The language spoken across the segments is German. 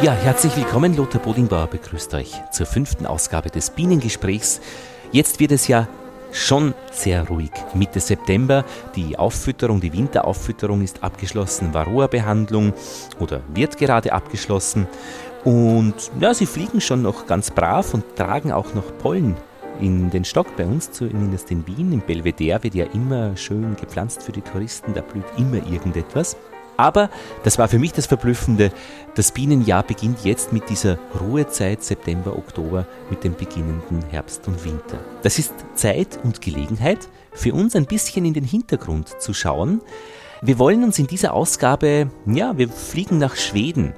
Ja, herzlich willkommen. Lothar Bodingbauer begrüßt euch zur fünften Ausgabe des Bienengesprächs. Jetzt wird es ja schon sehr ruhig. Mitte September, die Auffütterung, die Winterauffütterung ist abgeschlossen, Varroa-Behandlung oder wird gerade abgeschlossen. Und ja, sie fliegen schon noch ganz brav und tragen auch noch Pollen in den Stock bei uns, zumindest in Wien. Im Belvedere wird ja immer schön gepflanzt für die Touristen, da blüht immer irgendetwas. Aber das war für mich das Verblüffende. Das Bienenjahr beginnt jetzt mit dieser Ruhezeit September, Oktober mit dem beginnenden Herbst und Winter. Das ist Zeit und Gelegenheit für uns ein bisschen in den Hintergrund zu schauen. Wir wollen uns in dieser Ausgabe, ja, wir fliegen nach Schweden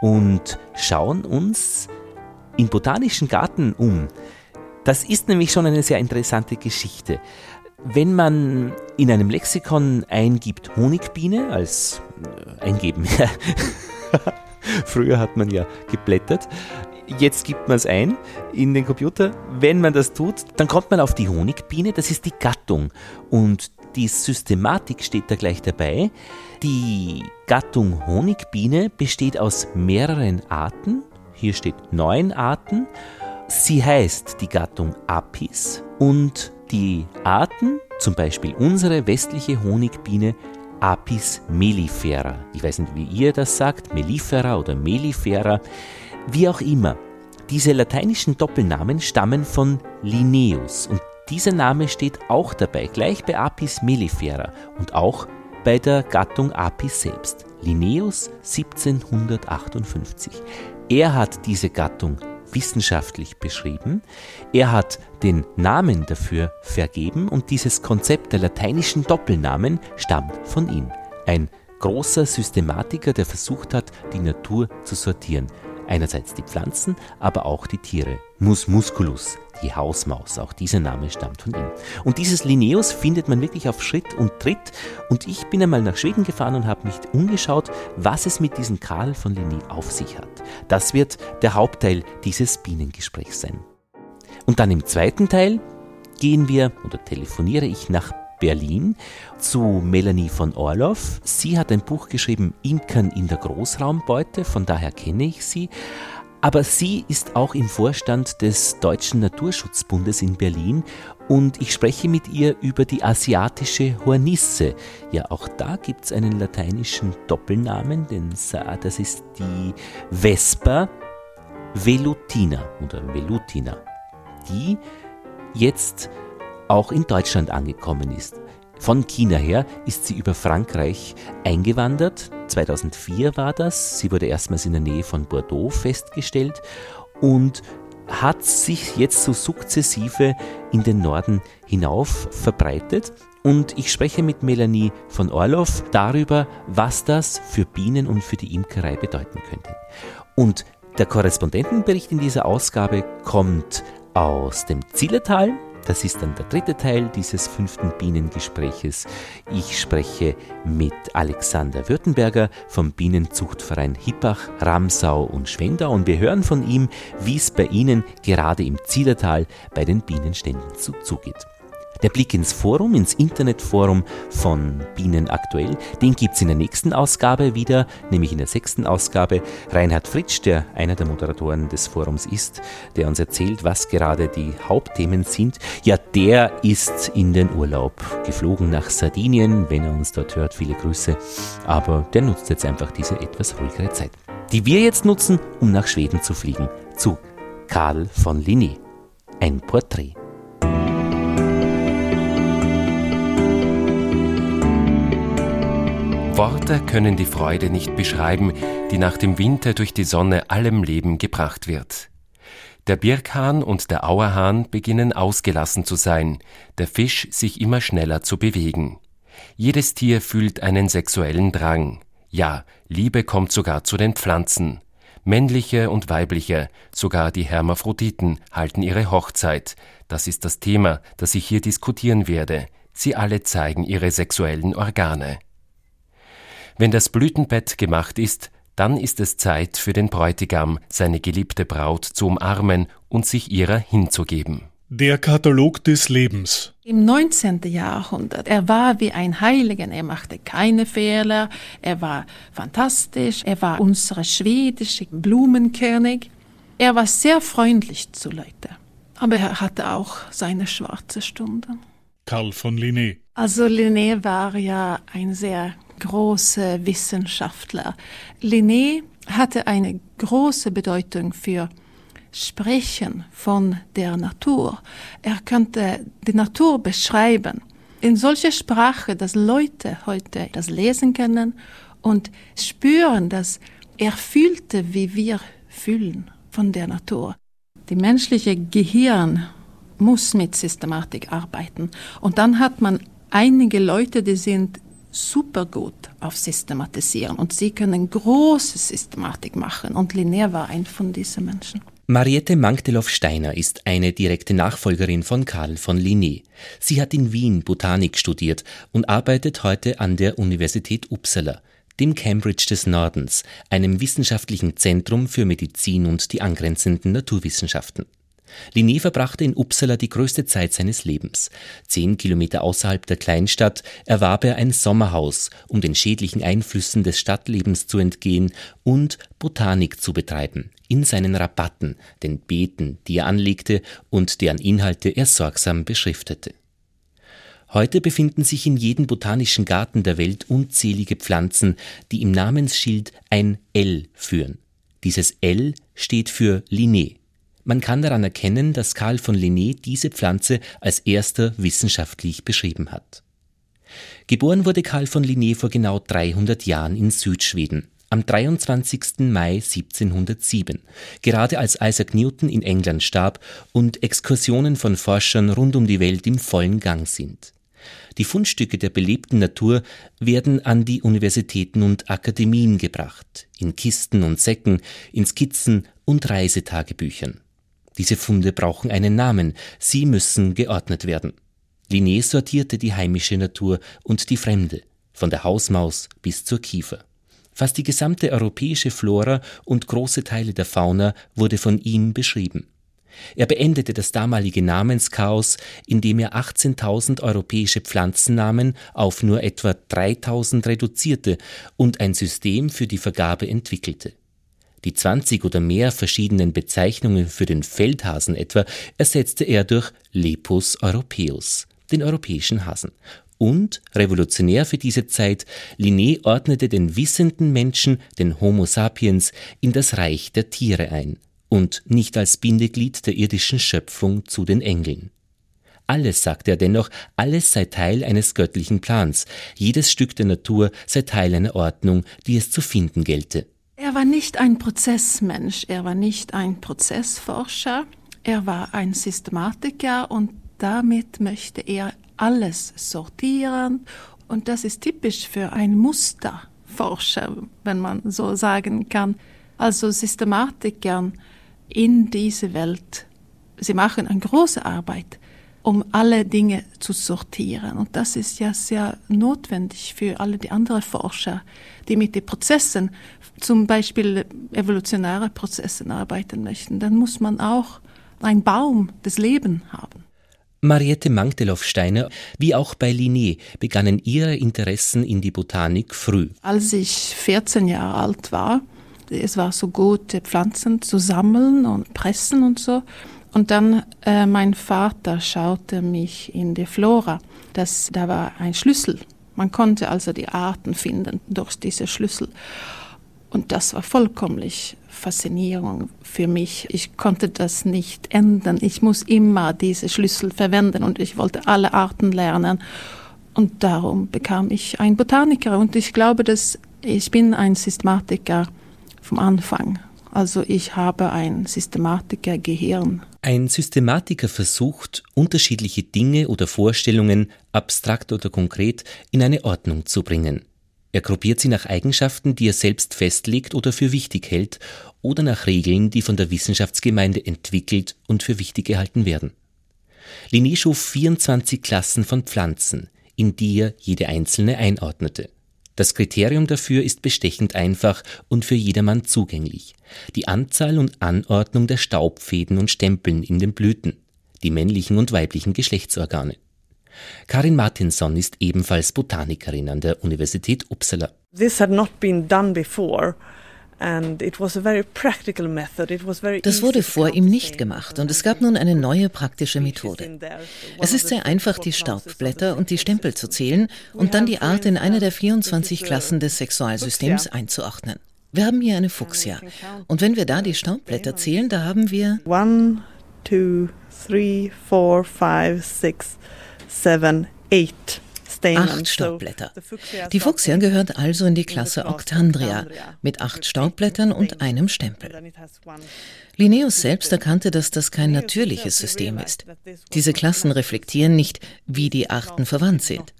und schauen uns im Botanischen Garten um. Das ist nämlich schon eine sehr interessante Geschichte. Wenn man in einem Lexikon eingibt Honigbiene als äh, eingeben, früher hat man ja geblättert, jetzt gibt man es ein in den Computer. Wenn man das tut, dann kommt man auf die Honigbiene, das ist die Gattung und die Systematik steht da gleich dabei. Die Gattung Honigbiene besteht aus mehreren Arten. Hier steht neun Arten. Sie heißt die Gattung Apis und die Arten, zum Beispiel unsere westliche Honigbiene Apis mellifera, ich weiß nicht, wie ihr das sagt, mellifera oder mellifera, wie auch immer. Diese lateinischen Doppelnamen stammen von Linnaeus und dieser Name steht auch dabei, gleich bei Apis mellifera und auch bei der Gattung Apis selbst. Linnaeus 1758. Er hat diese Gattung wissenschaftlich beschrieben. Er hat den Namen dafür vergeben und dieses Konzept der lateinischen Doppelnamen stammt von ihm. Ein großer Systematiker, der versucht hat, die Natur zu sortieren. Einerseits die Pflanzen, aber auch die Tiere. Mus musculus, die Hausmaus, auch dieser Name stammt von ihm. Und dieses Linnaeus findet man wirklich auf Schritt und Tritt. Und ich bin einmal nach Schweden gefahren und habe mich umgeschaut, was es mit diesem Karl von Linné auf sich hat. Das wird der Hauptteil dieses Bienengesprächs sein. Und dann im zweiten Teil gehen wir oder telefoniere ich nach Berlin zu Melanie von Orloff. Sie hat ein Buch geschrieben, Imkern in der Großraumbeute, von daher kenne ich sie. Aber sie ist auch im Vorstand des Deutschen Naturschutzbundes in Berlin und ich spreche mit ihr über die asiatische Hornisse. Ja, auch da gibt es einen lateinischen Doppelnamen, denn das ist die Vespa velutina oder velutina, die jetzt auch in Deutschland angekommen ist. Von China her ist sie über Frankreich eingewandert. 2004 war das. Sie wurde erstmals in der Nähe von Bordeaux festgestellt und hat sich jetzt so sukzessive in den Norden hinauf verbreitet. Und ich spreche mit Melanie von Orloff darüber, was das für Bienen und für die Imkerei bedeuten könnte. Und der Korrespondentenbericht in dieser Ausgabe kommt aus dem Zillertal, das ist dann der dritte Teil dieses fünften Bienengespräches. Ich spreche mit Alexander Württemberger vom Bienenzuchtverein Hippach, Ramsau und Schwendau und wir hören von ihm, wie es bei Ihnen gerade im Zielertal bei den Bienenständen zugeht. Der Blick ins Forum, ins Internetforum von Bienen aktuell, den gibt es in der nächsten Ausgabe wieder, nämlich in der sechsten Ausgabe. Reinhard Fritsch, der einer der Moderatoren des Forums ist, der uns erzählt, was gerade die Hauptthemen sind. Ja, der ist in den Urlaub geflogen nach Sardinien, wenn er uns dort hört, viele Grüße. Aber der nutzt jetzt einfach diese etwas ruhigere Zeit, die wir jetzt nutzen, um nach Schweden zu fliegen, zu Karl von Linné. Ein Porträt. Worte können die Freude nicht beschreiben, die nach dem Winter durch die Sonne allem Leben gebracht wird. Der Birkhahn und der Auerhahn beginnen ausgelassen zu sein, der Fisch sich immer schneller zu bewegen. Jedes Tier fühlt einen sexuellen Drang. Ja, Liebe kommt sogar zu den Pflanzen. Männliche und weibliche, sogar die Hermaphroditen halten ihre Hochzeit. Das ist das Thema, das ich hier diskutieren werde. Sie alle zeigen ihre sexuellen Organe. Wenn das Blütenbett gemacht ist, dann ist es Zeit für den Bräutigam, seine geliebte Braut zu umarmen und sich ihrer hinzugeben. Der Katalog des Lebens. Im 19. Jahrhundert, er war wie ein Heiligen, er machte keine Fehler, er war fantastisch, er war unser schwedischer Blumenkönig, er war sehr freundlich zu Leuten, aber er hatte auch seine schwarze Stunden. Karl von Linné. Also Linné war ja ein sehr großer Wissenschaftler. Linné hatte eine große Bedeutung für Sprechen von der Natur. Er könnte die Natur beschreiben in solcher Sprache, dass Leute heute das lesen können und spüren, dass er fühlte, wie wir fühlen von der Natur. Die menschliche Gehirn muss mit Systematik arbeiten. Und dann hat man einige Leute, die sind super gut auf Systematisieren und sie können große Systematik machen. Und Linné war ein von diesen Menschen. Mariette Manktelow-Steiner ist eine direkte Nachfolgerin von Karl von Linné. Sie hat in Wien Botanik studiert und arbeitet heute an der Universität Uppsala, dem Cambridge des Nordens, einem wissenschaftlichen Zentrum für Medizin und die angrenzenden Naturwissenschaften. Linné verbrachte in Uppsala die größte Zeit seines Lebens. Zehn Kilometer außerhalb der Kleinstadt erwarb er ein Sommerhaus, um den schädlichen Einflüssen des Stadtlebens zu entgehen und Botanik zu betreiben, in seinen Rabatten, den Beeten, die er anlegte und deren Inhalte er sorgsam beschriftete. Heute befinden sich in jedem botanischen Garten der Welt unzählige Pflanzen, die im Namensschild ein L führen. Dieses L steht für Linné. Man kann daran erkennen, dass Karl von Linné diese Pflanze als erster wissenschaftlich beschrieben hat. Geboren wurde Karl von Linné vor genau 300 Jahren in Südschweden, am 23. Mai 1707, gerade als Isaac Newton in England starb und Exkursionen von Forschern rund um die Welt im vollen Gang sind. Die Fundstücke der belebten Natur werden an die Universitäten und Akademien gebracht, in Kisten und Säcken, in Skizzen und Reisetagebüchern. Diese Funde brauchen einen Namen, sie müssen geordnet werden. Linné sortierte die heimische Natur und die fremde, von der Hausmaus bis zur Kiefer. Fast die gesamte europäische Flora und große Teile der Fauna wurde von ihm beschrieben. Er beendete das damalige Namenschaos, indem er 18.000 europäische Pflanzennamen auf nur etwa 3.000 reduzierte und ein System für die Vergabe entwickelte. Die 20 oder mehr verschiedenen Bezeichnungen für den Feldhasen etwa ersetzte er durch Lepus europaeus, den europäischen Hasen. Und, revolutionär für diese Zeit, Linné ordnete den wissenden Menschen, den Homo sapiens, in das Reich der Tiere ein und nicht als Bindeglied der irdischen Schöpfung zu den Engeln. Alles, sagte er dennoch, alles sei Teil eines göttlichen Plans, jedes Stück der Natur sei Teil einer Ordnung, die es zu finden gelte. Er war nicht ein Prozessmensch, er war nicht ein Prozessforscher, er war ein Systematiker und damit möchte er alles sortieren und das ist typisch für einen Musterforscher, wenn man so sagen kann. Also Systematiker in diese Welt, sie machen eine große Arbeit, um alle Dinge zu sortieren. Und das ist ja sehr notwendig für alle die anderen Forscher, die mit den Prozessen, zum Beispiel evolutionäre Prozessen arbeiten möchten. Dann muss man auch einen Baum des Lebens haben. Mariette Mangteloff-Steiner, wie auch bei Linné, begannen ihre Interessen in die Botanik früh. Als ich 14 Jahre alt war, es war so gut, Pflanzen zu sammeln und pressen und so. Und dann äh, mein Vater schaute mich in die Flora. Das, da war ein Schlüssel. Man konnte also die Arten finden durch diese Schlüssel. Und das war vollkommen Faszinierung für mich. Ich konnte das nicht ändern. Ich muss immer diese Schlüssel verwenden und ich wollte alle Arten lernen. Und darum bekam ich einen Botaniker. Und ich glaube, dass ich bin ein Systematiker vom Anfang. Also ich habe ein Systematiker-Gehirn. Ein Systematiker versucht, unterschiedliche Dinge oder Vorstellungen, abstrakt oder konkret, in eine Ordnung zu bringen. Er gruppiert sie nach Eigenschaften, die er selbst festlegt oder für wichtig hält, oder nach Regeln, die von der Wissenschaftsgemeinde entwickelt und für wichtig gehalten werden. Linné schuf 24 Klassen von Pflanzen, in die er jede einzelne einordnete. Das Kriterium dafür ist bestechend einfach und für jedermann zugänglich. Die Anzahl und Anordnung der Staubfäden und Stempeln in den Blüten. die männlichen und weiblichen Geschlechtsorgane. Karin Martinson ist ebenfalls Botanikerin an der Universität Uppsala. This had not been done before. Das wurde vor ihm nicht gemacht und es gab nun eine neue praktische Methode. Es ist sehr einfach, die Staubblätter und die Stempel zu zählen und dann die Art in eine der 24 Klassen des Sexualsystems einzuordnen. Wir haben hier eine Fuchsia. Und wenn wir da die Staubblätter zählen, da haben wir. One, two, three, four, five, six, seven, eight. Acht Staubblätter. Die Fuchsia gehört also in die Klasse Octandria mit acht Staubblättern und einem Stempel. Linnaeus selbst erkannte, dass das kein natürliches System ist. Diese Klassen reflektieren nicht, wie die Arten verwandt sind.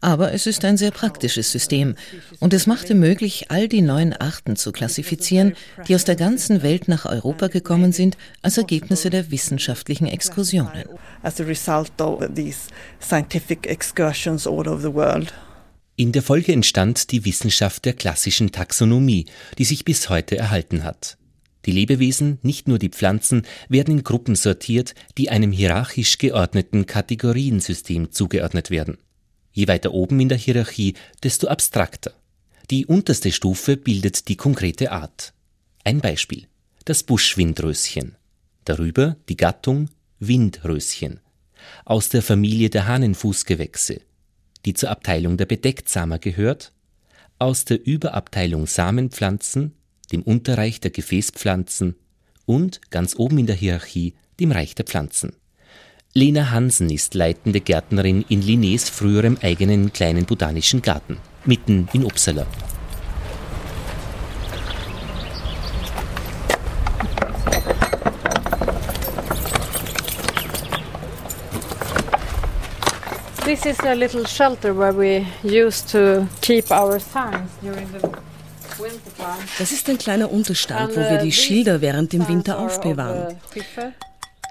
Aber es ist ein sehr praktisches System und es machte möglich, all die neuen Arten zu klassifizieren, die aus der ganzen Welt nach Europa gekommen sind, als Ergebnisse der wissenschaftlichen Exkursionen. In der Folge entstand die Wissenschaft der klassischen Taxonomie, die sich bis heute erhalten hat. Die Lebewesen, nicht nur die Pflanzen, werden in Gruppen sortiert, die einem hierarchisch geordneten Kategoriensystem zugeordnet werden. Je weiter oben in der Hierarchie, desto abstrakter. Die unterste Stufe bildet die konkrete Art. Ein Beispiel. Das Buschwindröschen. Darüber die Gattung Windröschen. Aus der Familie der Hahnenfußgewächse, die zur Abteilung der Bedecktsamer gehört. Aus der Überabteilung Samenpflanzen dem Unterreich der Gefäßpflanzen und ganz oben in der Hierarchie dem Reich der Pflanzen. Lena Hansen ist leitende Gärtnerin in Linnés früherem eigenen kleinen botanischen Garten, mitten in Uppsala. This is a little shelter where we used to keep our signs during the das ist ein kleiner Unterstand, wo wir die Schilder während dem Winter aufbewahren.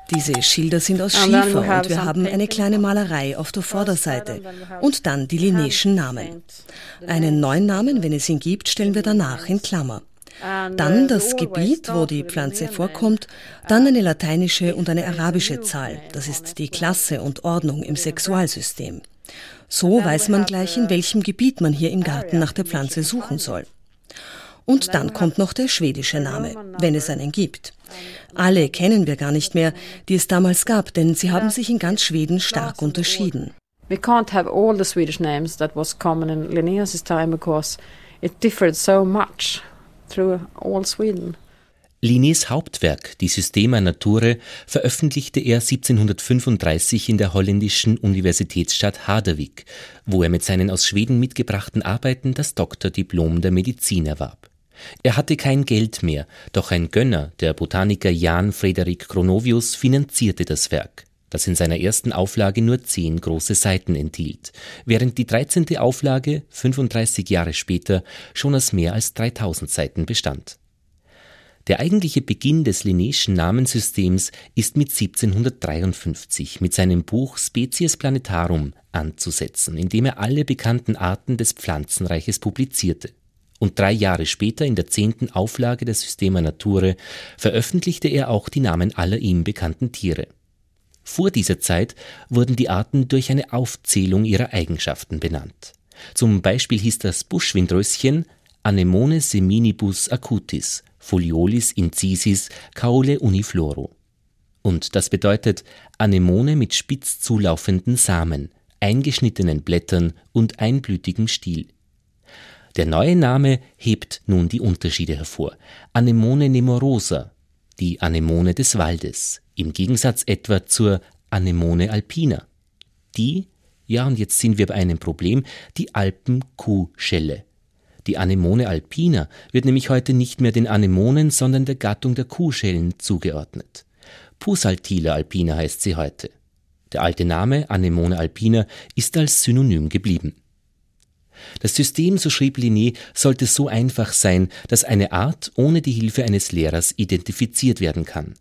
Diese Schilder sind aus Schiefer und wir haben eine kleine Malerei auf der Vorderseite und dann die linnäischen Namen. Einen neuen Namen, wenn es ihn gibt, stellen wir danach in Klammer. Dann das Gebiet, wo die Pflanze vorkommt, dann eine lateinische und eine arabische Zahl, das ist die Klasse und Ordnung im Sexualsystem. So weiß man gleich, in welchem Gebiet man hier im Garten nach der Pflanze suchen soll. Und dann kommt noch der schwedische Name, wenn es einen gibt. Alle kennen wir gar nicht mehr, die es damals gab, denn sie haben sich in ganz Schweden stark unterschieden. We can't have all the Swedish names that was common in Linnaeus' time because it differed so much through all Sweden. Linnés Hauptwerk, die Systema Naturae, veröffentlichte er 1735 in der holländischen Universitätsstadt Harderwijk, wo er mit seinen aus Schweden mitgebrachten Arbeiten das Doktordiplom der Medizin erwarb. Er hatte kein Geld mehr, doch ein Gönner, der Botaniker Jan Frederik Kronovius, finanzierte das Werk, das in seiner ersten Auflage nur zehn große Seiten enthielt, während die dreizehnte Auflage 35 Jahre später schon aus mehr als 3000 Seiten bestand. Der eigentliche Beginn des Linnéischen Namenssystems ist mit 1753 mit seinem Buch Species Planetarum anzusetzen, in dem er alle bekannten Arten des Pflanzenreiches publizierte und drei Jahre später in der zehnten Auflage der Systema Naturae veröffentlichte er auch die Namen aller ihm bekannten Tiere. Vor dieser Zeit wurden die Arten durch eine Aufzählung ihrer Eigenschaften benannt. Zum Beispiel hieß das Buschwindröschen Anemone seminibus acutis, Foliolis incisis, caule unifloro. Und das bedeutet Anemone mit spitz zulaufenden Samen, eingeschnittenen Blättern und einblütigem Stiel. Der neue Name hebt nun die Unterschiede hervor. Anemone nemorosa, die Anemone des Waldes, im Gegensatz etwa zur Anemone alpina. Die, ja und jetzt sind wir bei einem Problem, die Alpenkuhschelle. Die Anemone alpina wird nämlich heute nicht mehr den Anemonen, sondern der Gattung der Kuhschellen zugeordnet. Pusaltila alpina heißt sie heute. Der alte Name Anemone alpina ist als Synonym geblieben. Das System, so schrieb Linné, sollte so einfach sein, dass eine Art ohne die Hilfe eines Lehrers identifiziert werden kann.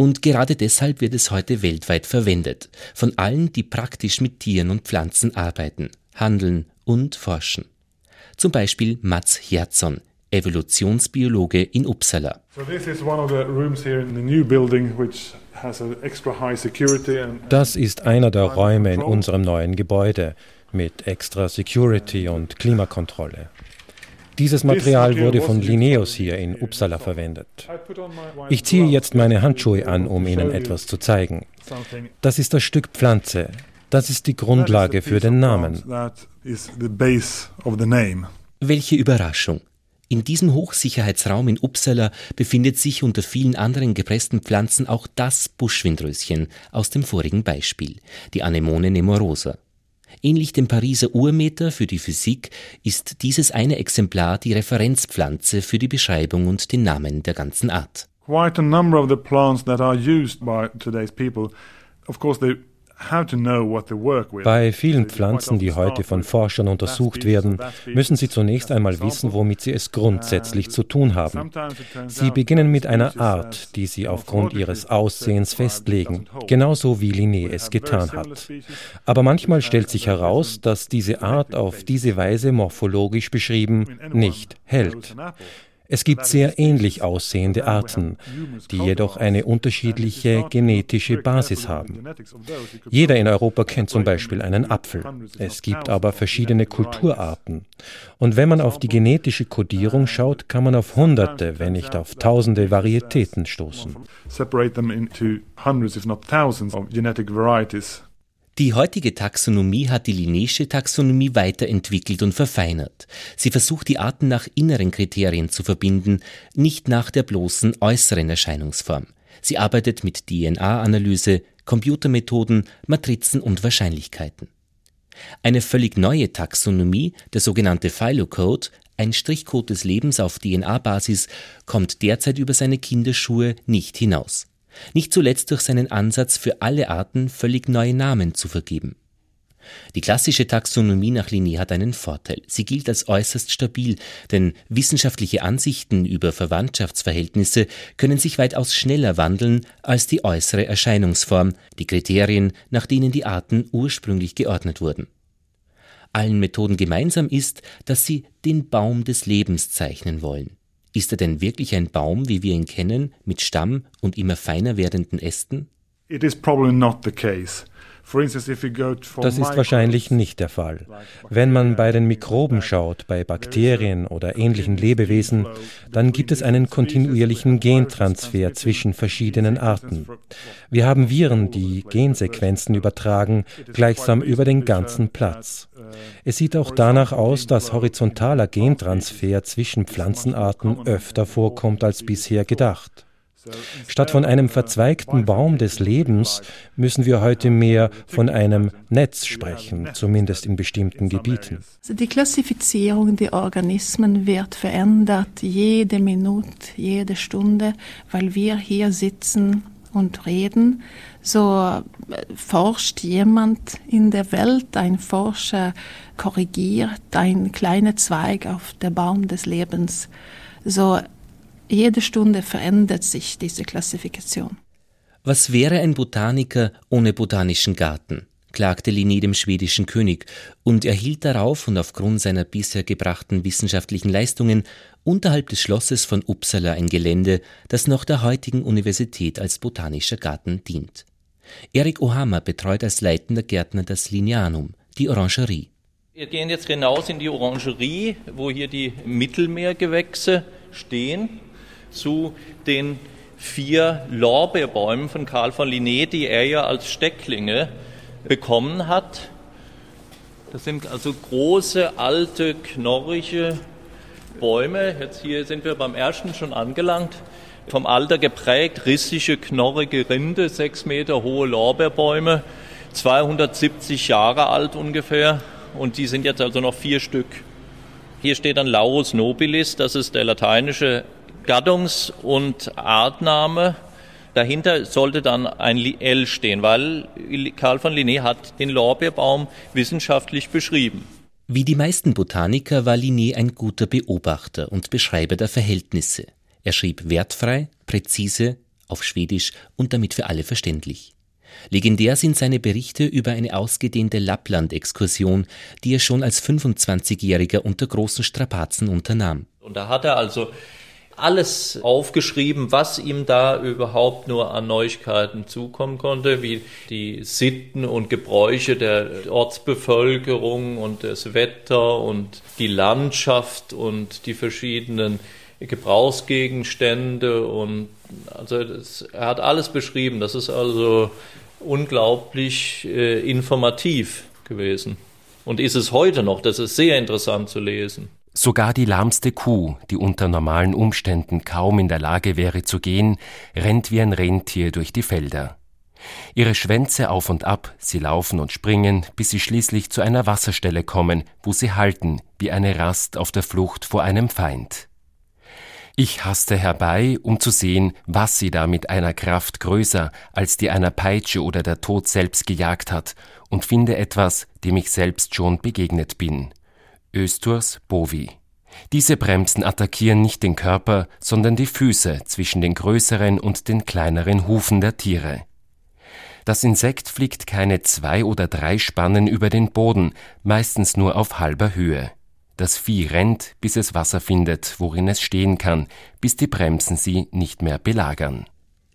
Und gerade deshalb wird es heute weltweit verwendet, von allen, die praktisch mit Tieren und Pflanzen arbeiten, handeln und forschen. Zum Beispiel Mats Herzon, Evolutionsbiologe in Uppsala. Das ist einer der Räume in unserem neuen Gebäude mit extra Security und Klimakontrolle. Dieses Material wurde von Linnaeus hier in Uppsala verwendet. Ich ziehe jetzt meine Handschuhe an, um Ihnen etwas zu zeigen. Das ist das Stück Pflanze. Das ist die Grundlage für den Namen. Welche Überraschung. In diesem Hochsicherheitsraum in Uppsala befindet sich unter vielen anderen gepressten Pflanzen auch das Buschwindröschen aus dem vorigen Beispiel, die Anemone nemorosa. Ähnlich dem Pariser Urmeter für die Physik ist dieses eine Exemplar die Referenzpflanze für die Beschreibung und den Namen der ganzen Art. Quite a number of the plants that are used by today's people, of course they bei vielen Pflanzen, die heute von Forschern untersucht werden, müssen sie zunächst einmal wissen, womit sie es grundsätzlich zu tun haben. Sie beginnen mit einer Art, die sie aufgrund ihres Aussehens festlegen, genauso wie Linné es getan hat. Aber manchmal stellt sich heraus, dass diese Art auf diese Weise morphologisch beschrieben nicht hält. Es gibt sehr ähnlich aussehende Arten, die jedoch eine unterschiedliche genetische Basis haben. Jeder in Europa kennt zum Beispiel einen Apfel. Es gibt aber verschiedene Kulturarten. Und wenn man auf die genetische Kodierung schaut, kann man auf Hunderte, wenn nicht auf Tausende Varietäten stoßen. Die heutige Taxonomie hat die Linnaeusche Taxonomie weiterentwickelt und verfeinert. Sie versucht die Arten nach inneren Kriterien zu verbinden, nicht nach der bloßen äußeren Erscheinungsform. Sie arbeitet mit DNA-Analyse, Computermethoden, Matrizen und Wahrscheinlichkeiten. Eine völlig neue Taxonomie, der sogenannte Phylocode, ein Strichcode des Lebens auf DNA-Basis, kommt derzeit über seine Kinderschuhe nicht hinaus nicht zuletzt durch seinen Ansatz für alle Arten völlig neue Namen zu vergeben. Die klassische Taxonomie nach Linné hat einen Vorteil. Sie gilt als äußerst stabil, denn wissenschaftliche Ansichten über Verwandtschaftsverhältnisse können sich weitaus schneller wandeln als die äußere Erscheinungsform, die Kriterien, nach denen die Arten ursprünglich geordnet wurden. Allen Methoden gemeinsam ist, dass sie den Baum des Lebens zeichnen wollen. Ist er denn wirklich ein Baum, wie wir ihn kennen, mit Stamm und immer feiner werdenden Ästen? It is probably not the case. Das ist wahrscheinlich nicht der Fall. Wenn man bei den Mikroben schaut, bei Bakterien oder ähnlichen Lebewesen, dann gibt es einen kontinuierlichen Gentransfer zwischen verschiedenen Arten. Wir haben Viren, die Gensequenzen übertragen, gleichsam über den ganzen Platz. Es sieht auch danach aus, dass horizontaler Gentransfer zwischen Pflanzenarten öfter vorkommt als bisher gedacht. Statt von einem verzweigten Baum des Lebens müssen wir heute mehr von einem Netz sprechen, zumindest in bestimmten Gebieten. Die Klassifizierung der Organismen wird verändert jede Minute, jede Stunde, weil wir hier sitzen und reden. So äh, forscht jemand in der Welt, ein Forscher korrigiert ein kleiner Zweig auf der Baum des Lebens. So jede Stunde verändert sich diese Klassifikation. Was wäre ein Botaniker ohne botanischen Garten? klagte Linné dem schwedischen König und erhielt darauf und aufgrund seiner bisher gebrachten wissenschaftlichen Leistungen unterhalb des Schlosses von Uppsala ein Gelände, das noch der heutigen Universität als botanischer Garten dient. Erik Ohama betreut als leitender Gärtner das Linianum, die Orangerie. Wir gehen jetzt hinaus in die Orangerie, wo hier die Mittelmeergewächse stehen zu den vier Lorbeerbäumen von Karl von Linné, die er ja als Stecklinge bekommen hat. Das sind also große, alte, knorrige Bäume. Jetzt hier sind wir beim ersten schon angelangt. Vom Alter geprägt, rissige, knorrige Rinde, sechs Meter hohe Lorbeerbäume, 270 Jahre alt ungefähr. Und die sind jetzt also noch vier Stück. Hier steht dann Laurus nobilis, das ist der lateinische Gattungs- und Artname. Dahinter sollte dann ein L stehen, weil Karl von Linné hat den Lorbeerbaum wissenschaftlich beschrieben. Wie die meisten Botaniker war Linné ein guter Beobachter und Beschreiber der Verhältnisse. Er schrieb wertfrei, präzise, auf Schwedisch und damit für alle verständlich. Legendär sind seine Berichte über eine ausgedehnte Lappland-Exkursion, die er schon als 25-Jähriger unter großen Strapazen unternahm. Und da hat er also alles aufgeschrieben, was ihm da überhaupt nur an Neuigkeiten zukommen konnte, wie die Sitten und Gebräuche der Ortsbevölkerung und das Wetter und die Landschaft und die verschiedenen Gebrauchsgegenstände und also das, er hat alles beschrieben. Das ist also unglaublich äh, informativ gewesen und ist es heute noch. Das ist sehr interessant zu lesen. Sogar die lahmste Kuh, die unter normalen Umständen kaum in der Lage wäre zu gehen, rennt wie ein Rentier durch die Felder. Ihre Schwänze auf und ab, sie laufen und springen, bis sie schließlich zu einer Wasserstelle kommen, wo sie halten, wie eine Rast auf der Flucht vor einem Feind. Ich haste herbei, um zu sehen, was sie da mit einer Kraft größer als die einer Peitsche oder der Tod selbst gejagt hat, und finde etwas, dem ich selbst schon begegnet bin. Östurs Bovi. Diese Bremsen attackieren nicht den Körper, sondern die Füße zwischen den größeren und den kleineren Hufen der Tiere. Das Insekt fliegt keine zwei oder drei Spannen über den Boden, meistens nur auf halber Höhe. Das Vieh rennt, bis es Wasser findet, worin es stehen kann, bis die Bremsen sie nicht mehr belagern.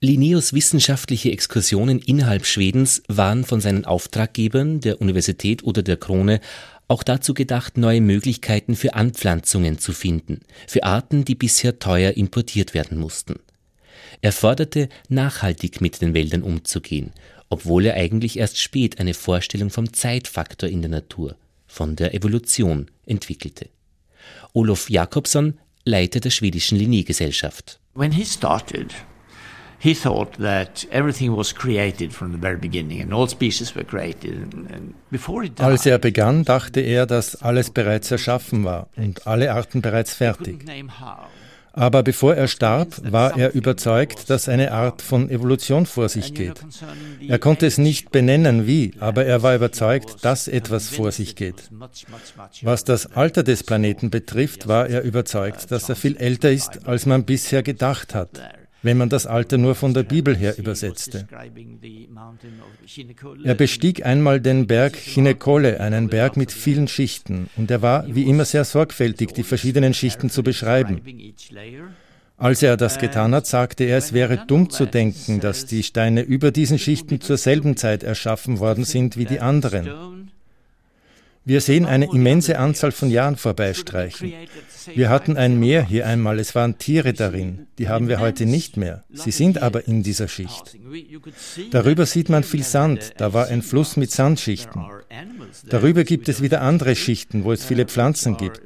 Linneus wissenschaftliche Exkursionen innerhalb Schwedens waren von seinen Auftraggebern, der Universität oder der Krone, auch dazu gedacht, neue Möglichkeiten für Anpflanzungen zu finden, für Arten, die bisher teuer importiert werden mussten. Er forderte, nachhaltig mit den Wäldern umzugehen, obwohl er eigentlich erst spät eine Vorstellung vom Zeitfaktor in der Natur, von der Evolution entwickelte. Olof Jakobsson, Leiter der schwedischen Linné-Gesellschaft. When he started, he thought that everything was created from the very beginning and all species were created. And before he died, Als er begann, dachte er, dass alles bereits erschaffen war und alle Arten bereits fertig. Aber bevor er starb, war er überzeugt, dass eine Art von Evolution vor sich geht. Er konnte es nicht benennen, wie, aber er war überzeugt, dass etwas vor sich geht. Was das Alter des Planeten betrifft, war er überzeugt, dass er viel älter ist, als man bisher gedacht hat wenn man das Alter nur von der Bibel her übersetzte. Er bestieg einmal den Berg Chinekole, einen Berg mit vielen Schichten, und er war wie immer sehr sorgfältig, die verschiedenen Schichten zu beschreiben. Als er das getan hat, sagte er, es wäre dumm zu denken, dass die Steine über diesen Schichten zur selben Zeit erschaffen worden sind wie die anderen. Wir sehen eine immense Anzahl von Jahren vorbeistreichen. Wir hatten ein Meer hier einmal, es waren Tiere darin, die haben wir heute nicht mehr. Sie sind aber in dieser Schicht. Darüber sieht man viel Sand, da war ein Fluss mit Sandschichten. Darüber gibt es wieder andere Schichten, wo es viele Pflanzen gibt.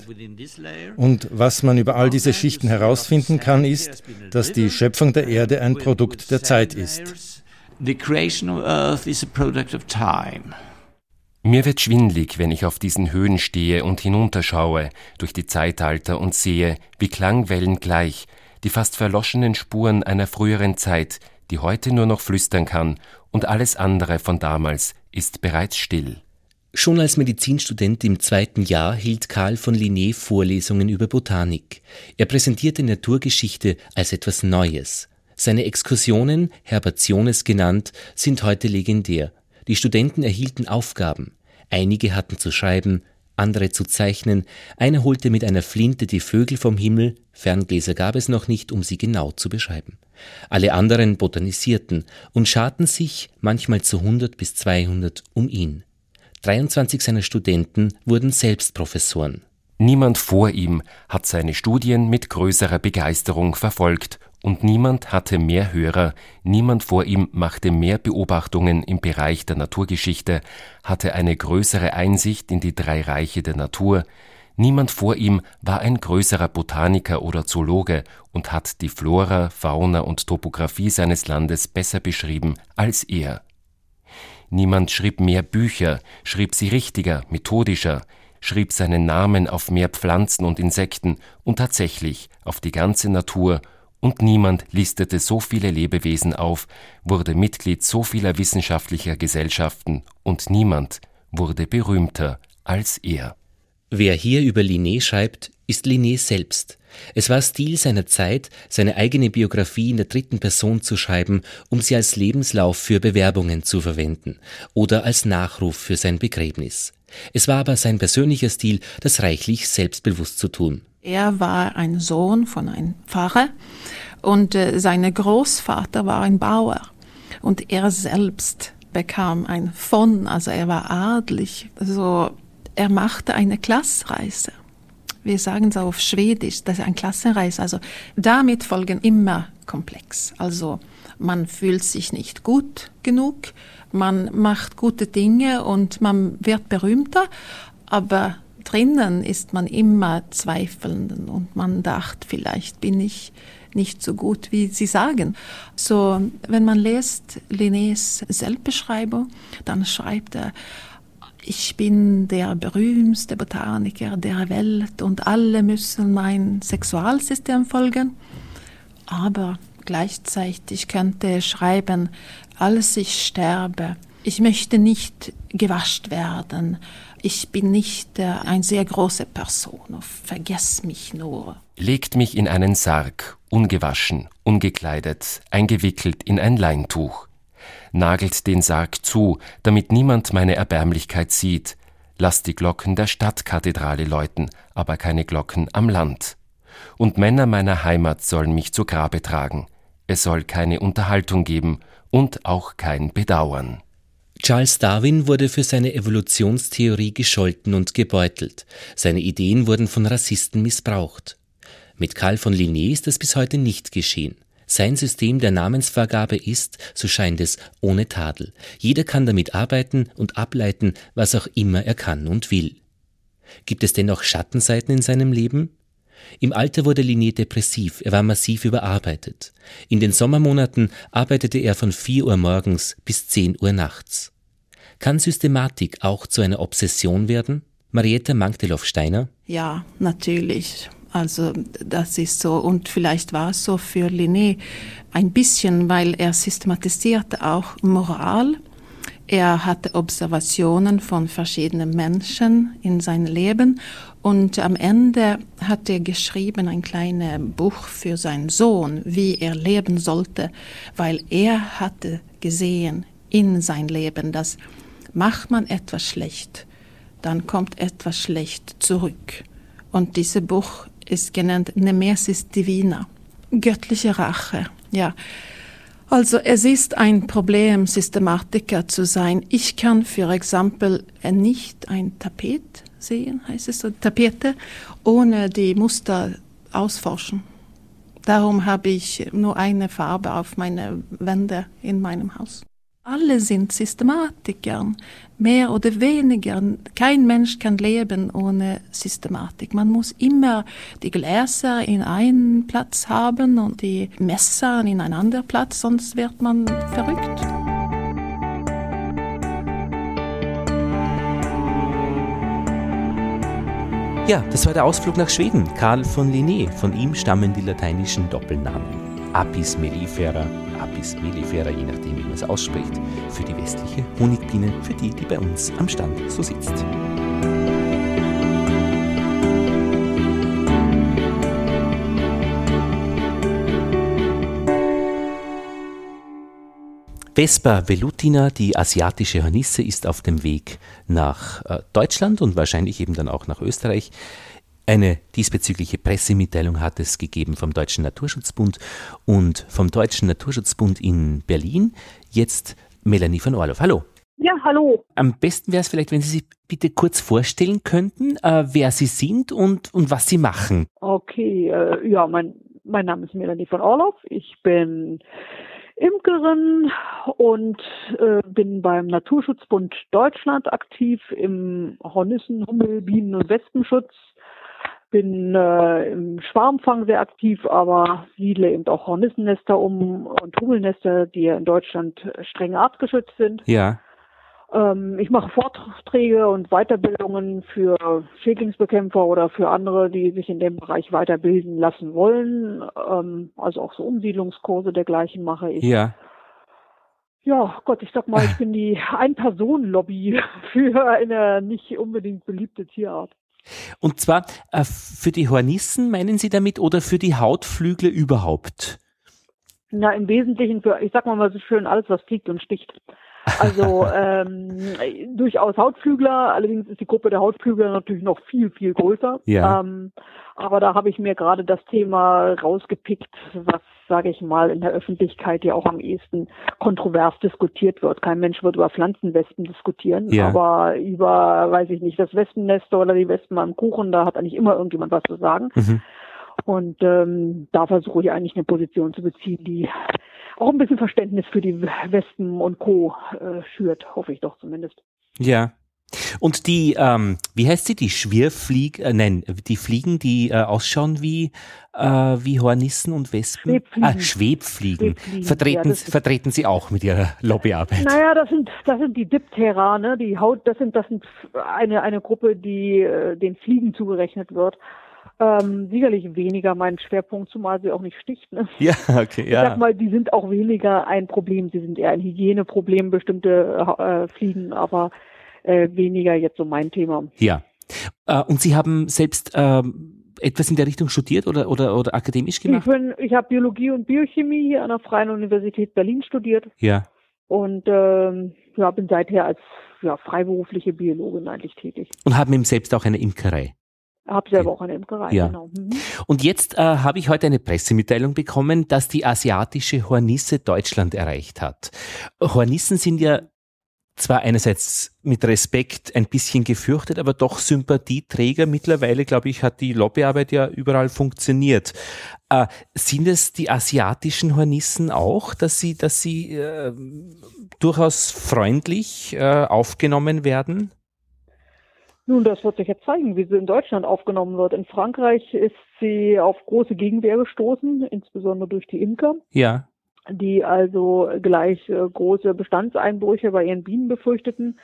Und was man über all diese Schichten herausfinden kann, ist, dass die Schöpfung der Erde ein Produkt der Zeit ist. The creation of Earth is a product of time. Mir wird schwindlig, wenn ich auf diesen Höhen stehe und hinunterschaue durch die Zeitalter und sehe, wie Klangwellen gleich, die fast verloschenen Spuren einer früheren Zeit, die heute nur noch flüstern kann, und alles andere von damals ist bereits still. Schon als Medizinstudent im zweiten Jahr hielt Karl von Linné Vorlesungen über Botanik. Er präsentierte Naturgeschichte als etwas Neues. Seine Exkursionen, Herbationes genannt, sind heute legendär. Die Studenten erhielten Aufgaben. Einige hatten zu schreiben, andere zu zeichnen, einer holte mit einer Flinte die Vögel vom Himmel, Ferngläser gab es noch nicht, um sie genau zu beschreiben. Alle anderen botanisierten und scharten sich, manchmal zu 100 bis 200, um ihn. 23 seiner Studenten wurden selbst Professoren. Niemand vor ihm hat seine Studien mit größerer Begeisterung verfolgt und niemand hatte mehr Hörer, niemand vor ihm machte mehr Beobachtungen im Bereich der Naturgeschichte, hatte eine größere Einsicht in die drei Reiche der Natur, niemand vor ihm war ein größerer Botaniker oder Zoologe und hat die Flora, Fauna und Topographie seines Landes besser beschrieben als er. Niemand schrieb mehr Bücher, schrieb sie richtiger, methodischer, schrieb seinen Namen auf mehr Pflanzen und Insekten und tatsächlich auf die ganze Natur und niemand listete so viele Lebewesen auf, wurde Mitglied so vieler wissenschaftlicher Gesellschaften und niemand wurde berühmter als er. Wer hier über Linné schreibt, ist Linné selbst. Es war Stil seiner Zeit, seine eigene Biografie in der dritten Person zu schreiben, um sie als Lebenslauf für Bewerbungen zu verwenden oder als Nachruf für sein Begräbnis. Es war aber sein persönlicher Stil, das reichlich selbstbewusst zu tun. Er war ein Sohn von einem Pfarrer und äh, sein Großvater war ein Bauer und er selbst bekam ein von, also er war adlig, also er machte eine Klassreise wir sagen es auf Schwedisch, das ist ein Klassenreis. Also damit folgen immer Komplex. Also man fühlt sich nicht gut genug, man macht gute Dinge und man wird berühmter, aber drinnen ist man immer zweifelnd und man dacht, vielleicht bin ich nicht so gut, wie Sie sagen. So, wenn man liest Linnés Selbstbeschreibung, dann schreibt er, ich bin der berühmteste Botaniker der Welt und alle müssen mein Sexualsystem folgen. Aber gleichzeitig könnte er schreiben, als ich sterbe, ich möchte nicht gewascht werden. Ich bin nicht eine sehr große Person. Vergess mich nur. Legt mich in einen Sarg, ungewaschen, ungekleidet, eingewickelt in ein Leintuch nagelt den Sarg zu, damit niemand meine Erbärmlichkeit sieht, lasst die Glocken der Stadtkathedrale läuten, aber keine Glocken am Land. Und Männer meiner Heimat sollen mich zu Grabe tragen. Es soll keine Unterhaltung geben und auch kein Bedauern. Charles Darwin wurde für seine Evolutionstheorie gescholten und gebeutelt. Seine Ideen wurden von Rassisten missbraucht. Mit Karl von Linné ist das bis heute nicht geschehen. Sein System der Namensvergabe ist, so scheint es, ohne Tadel. Jeder kann damit arbeiten und ableiten, was auch immer er kann und will. Gibt es dennoch Schattenseiten in seinem Leben? Im Alter wurde Linné depressiv, er war massiv überarbeitet. In den Sommermonaten arbeitete er von 4 Uhr morgens bis 10 Uhr nachts. Kann Systematik auch zu einer Obsession werden? Marietta Mangteloff-Steiner? Ja, natürlich. Also das ist so und vielleicht war es so für Linné ein bisschen, weil er systematisierte auch Moral. Er hatte Observationen von verschiedenen Menschen in seinem Leben und am Ende hat er geschrieben ein kleines Buch für seinen Sohn, wie er leben sollte, weil er hatte gesehen in sein Leben, dass macht man etwas schlecht, dann kommt etwas schlecht zurück. Und dieses Buch ist genannt Nemesis Divina, göttliche Rache. Ja. Also es ist ein Problem, Systematiker zu sein. Ich kann für Beispiel nicht ein Tapet sehen, heißt es so, Tapete, ohne die Muster ausforschen. Darum habe ich nur eine Farbe auf meine Wände in meinem Haus. Alle sind Systematiker, mehr oder weniger. Kein Mensch kann leben ohne Systematik. Man muss immer die Gläser in einen Platz haben und die Messer in einen anderen Platz, sonst wird man verrückt. Ja, das war der Ausflug nach Schweden. Karl von Linné. Von ihm stammen die lateinischen Doppelnamen. Apis mellifera, Apis mellifera, je nachdem, wie man es ausspricht, für die westliche Honigbiene, für die, die bei uns am Stand so sitzt. Vespa velutina, die asiatische Hornisse, ist auf dem Weg nach äh, Deutschland und wahrscheinlich eben dann auch nach Österreich. Eine diesbezügliche Pressemitteilung hat es gegeben vom Deutschen Naturschutzbund und vom Deutschen Naturschutzbund in Berlin. Jetzt Melanie von Orloff. Hallo. Ja, hallo. Am besten wäre es vielleicht, wenn Sie sich bitte kurz vorstellen könnten, äh, wer Sie sind und, und was Sie machen. Okay, äh, ja, mein, mein Name ist Melanie von Orloff. Ich bin Imkerin und äh, bin beim Naturschutzbund Deutschland aktiv im Hornissen, Hummel, Bienen- und Wespenschutz bin äh, im Schwarmfang sehr aktiv, aber siedle eben auch Hornissennester um und Hummelnester, die ja in Deutschland streng artgeschützt sind. Ja. Ähm, ich mache Vorträge und Weiterbildungen für Schädlingsbekämpfer oder für andere, die sich in dem Bereich weiterbilden lassen wollen. Ähm, also auch so Umsiedlungskurse dergleichen mache ich. Ja. Ja, Gott, ich sag mal, ich bin die Ein-Personen-Lobby für eine nicht unbedingt beliebte Tierart. Und zwar äh, für die Hornissen meinen Sie damit oder für die Hautflügel überhaupt? Na, im Wesentlichen für, ich sag mal mal so schön, alles, was fliegt und sticht. Also ähm, durchaus Hautflügler, allerdings ist die Gruppe der Hautflügler natürlich noch viel, viel größer. Ja. Ähm, aber da habe ich mir gerade das Thema rausgepickt, was, sage ich mal, in der Öffentlichkeit ja auch am ehesten kontrovers diskutiert wird. Kein Mensch wird über Pflanzenwespen diskutieren, ja. aber über, weiß ich nicht, das Wespennest oder die Wespen am Kuchen, da hat eigentlich immer irgendjemand was zu sagen. Mhm. Und ähm, da versuche ich eigentlich eine Position zu beziehen, die auch ein bisschen Verständnis für die Wespen und Co. Äh, schürt, hoffe ich doch zumindest. Ja. Und die, ähm, wie heißt sie, die Schwirrfliegen, äh, nein, die Fliegen, die äh, ausschauen wie, äh, wie Hornissen und Wespen? Schwebfliegen. Ah, Schwebfliegen. Schwebfliegen. Vertreten, ja, vertreten Sie auch mit Ihrer Lobbyarbeit? Naja, das sind, das sind die Diptera, ne? die Haut, das sind, das sind eine, eine Gruppe, die äh, den Fliegen zugerechnet wird. Ähm, sicherlich weniger mein Schwerpunkt, zumal sie auch nicht sticht. Ne? Ja, okay, ja. Ich sag mal, die sind auch weniger ein Problem. Sie sind eher ein Hygieneproblem, bestimmte äh, Fliegen, aber äh, weniger jetzt so mein Thema. Ja. Äh, und Sie haben selbst ähm, etwas in der Richtung studiert oder, oder, oder akademisch gemacht? Ich, bin, ich habe Biologie und Biochemie hier an der Freien Universität Berlin studiert. Ja. Und ähm, ja, bin seither als ja, freiberufliche Biologin eigentlich tätig. Und haben eben selbst auch eine Imkerei? Habe selber auch eine Imkerei, ja. genau. Mhm. Und jetzt äh, habe ich heute eine Pressemitteilung bekommen, dass die asiatische Hornisse Deutschland erreicht hat. Hornissen sind ja zwar einerseits mit Respekt ein bisschen gefürchtet, aber doch Sympathieträger. Mittlerweile, glaube ich, hat die Lobbyarbeit ja überall funktioniert. Äh, sind es die asiatischen Hornissen auch, dass sie, dass sie äh, durchaus freundlich äh, aufgenommen werden? Nun, das wird sich jetzt zeigen, wie sie in Deutschland aufgenommen wird. In Frankreich ist sie auf große Gegenwehr gestoßen, insbesondere durch die Imker. Ja. Die also gleich äh, große Bestandseinbrüche bei ihren Bienen befürchteten.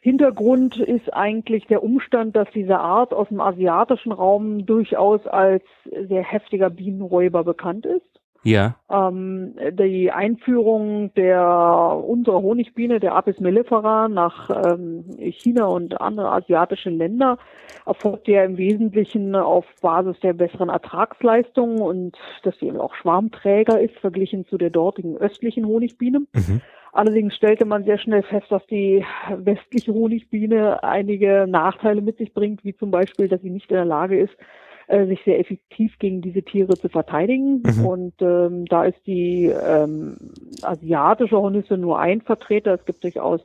Hintergrund ist eigentlich der Umstand, dass diese Art aus dem asiatischen Raum durchaus als sehr heftiger Bienenräuber bekannt ist. Ja. Ähm, die Einführung der unserer Honigbiene, der Apis mellifera, nach ähm, China und andere asiatische Länder erfolgt ja im Wesentlichen auf Basis der besseren Ertragsleistung und dass sie eben auch Schwarmträger ist, verglichen zu der dortigen östlichen Honigbiene. Mhm. Allerdings stellte man sehr schnell fest, dass die westliche Honigbiene einige Nachteile mit sich bringt, wie zum Beispiel, dass sie nicht in der Lage ist, äh, sich sehr effektiv gegen diese Tiere zu verteidigen. Mhm. Und ähm, da ist die ähm, asiatische Hornisse nur ein Vertreter. Es gibt durchaus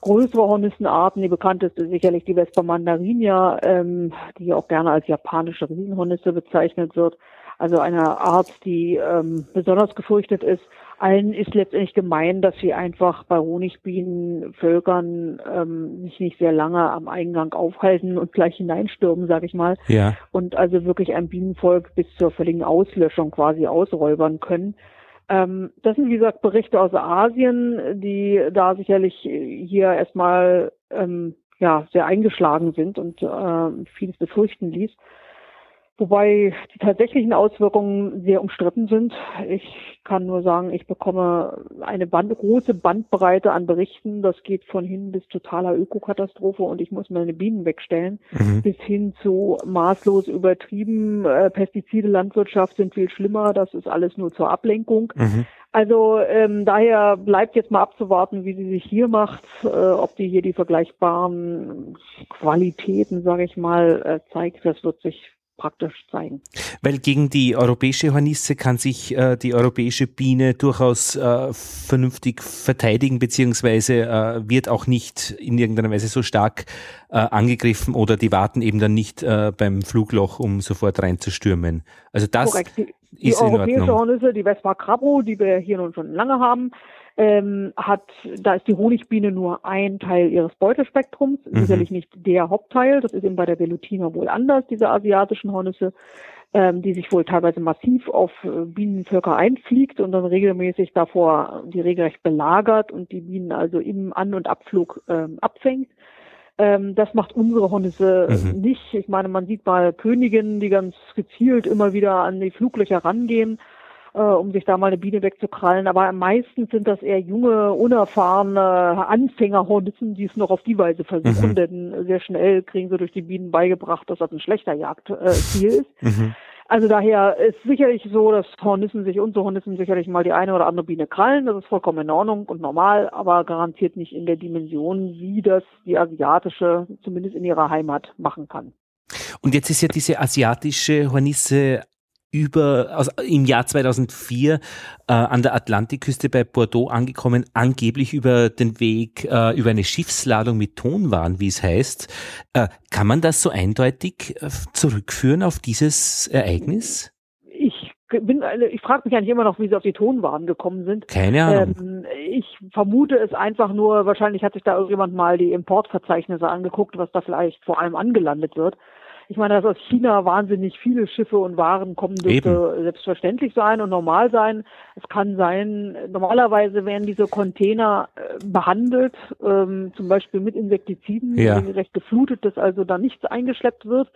größere Hornissenarten. Die bekannteste ist sicherlich die Vespa mandarinia, ähm, die auch gerne als japanische Riesenhornisse bezeichnet wird. Also eine Art, die ähm, besonders gefürchtet ist allen ist letztendlich gemein, dass sie einfach bei Honigbienenvölkern ähm, sich nicht sehr lange am Eingang aufhalten und gleich hineinstürmen, sage ich mal. Ja. Und also wirklich ein Bienenvolk bis zur völligen Auslöschung quasi ausräubern können. Ähm, das sind, wie gesagt, Berichte aus Asien, die da sicherlich hier erstmal ähm, ja, sehr eingeschlagen sind und äh, vieles befürchten ließ. Wobei die tatsächlichen Auswirkungen sehr umstritten sind. Ich kann nur sagen, ich bekomme eine Band, große Bandbreite an Berichten. Das geht von hin bis totaler Ökokatastrophe und ich muss meine Bienen wegstellen, mhm. bis hin zu maßlos übertrieben. Äh, Pestizide, Landwirtschaft sind viel schlimmer. Das ist alles nur zur Ablenkung. Mhm. Also ähm, daher bleibt jetzt mal abzuwarten, wie sie sich hier macht, äh, ob die hier die vergleichbaren Qualitäten, sage ich mal, äh, zeigt. Das wird sich praktisch zeigen. Weil gegen die europäische Hornisse kann sich äh, die europäische Biene durchaus äh, vernünftig verteidigen, beziehungsweise äh, wird auch nicht in irgendeiner Weise so stark äh, angegriffen oder die warten eben dann nicht äh, beim Flugloch, um sofort reinzustürmen. Also das Korrekt. Die, die ist europäische Hornisse, die Vespa Crabro, die wir hier nun schon lange haben, ähm, hat, da ist die Honigbiene nur ein Teil ihres Beutespektrums, mhm. sicherlich nicht der Hauptteil, das ist eben bei der Velutina wohl anders, diese asiatischen Hornisse, ähm, die sich wohl teilweise massiv auf äh, Bienenvölker einfliegt und dann regelmäßig davor die regelrecht belagert und die Bienen also im An- und Abflug ähm, abfängt. Ähm, das macht unsere Hornisse mhm. nicht. Ich meine, man sieht mal Königinnen, die ganz gezielt immer wieder an die Fluglöcher rangehen äh, um sich da mal eine Biene wegzukrallen. Aber meistens sind das eher junge, unerfahrene Anfängerhornissen, die es noch auf die Weise versuchen, mhm. denn sehr schnell kriegen sie durch die Bienen beigebracht, dass das ein schlechter Jagdziel äh, ist. Mhm. Also daher ist sicherlich so, dass Hornissen sich und so Hornissen sicherlich mal die eine oder andere Biene krallen. Das ist vollkommen in Ordnung und normal, aber garantiert nicht in der Dimension, wie das die asiatische zumindest in ihrer Heimat machen kann. Und jetzt ist ja diese asiatische Hornisse über, also im Jahr 2004 äh, an der Atlantikküste bei Bordeaux angekommen, angeblich über den Weg, äh, über eine Schiffsladung mit Tonwaren, wie es heißt. Äh, kann man das so eindeutig äh, zurückführen auf dieses Ereignis? Ich bin, ich frage mich eigentlich immer noch, wie sie auf die Tonwaren gekommen sind. Keine Ahnung. Ähm, ich vermute es einfach nur, wahrscheinlich hat sich da irgendjemand mal die Importverzeichnisse angeguckt, was da vielleicht vor allem angelandet wird. Ich meine, dass aus China wahnsinnig viele Schiffe und Waren kommen, dürfte Eben. selbstverständlich sein und normal sein. Es kann sein, normalerweise werden diese Container äh, behandelt, ähm, zum Beispiel mit Insektiziden, ja. recht geflutet, dass also da nichts eingeschleppt wird.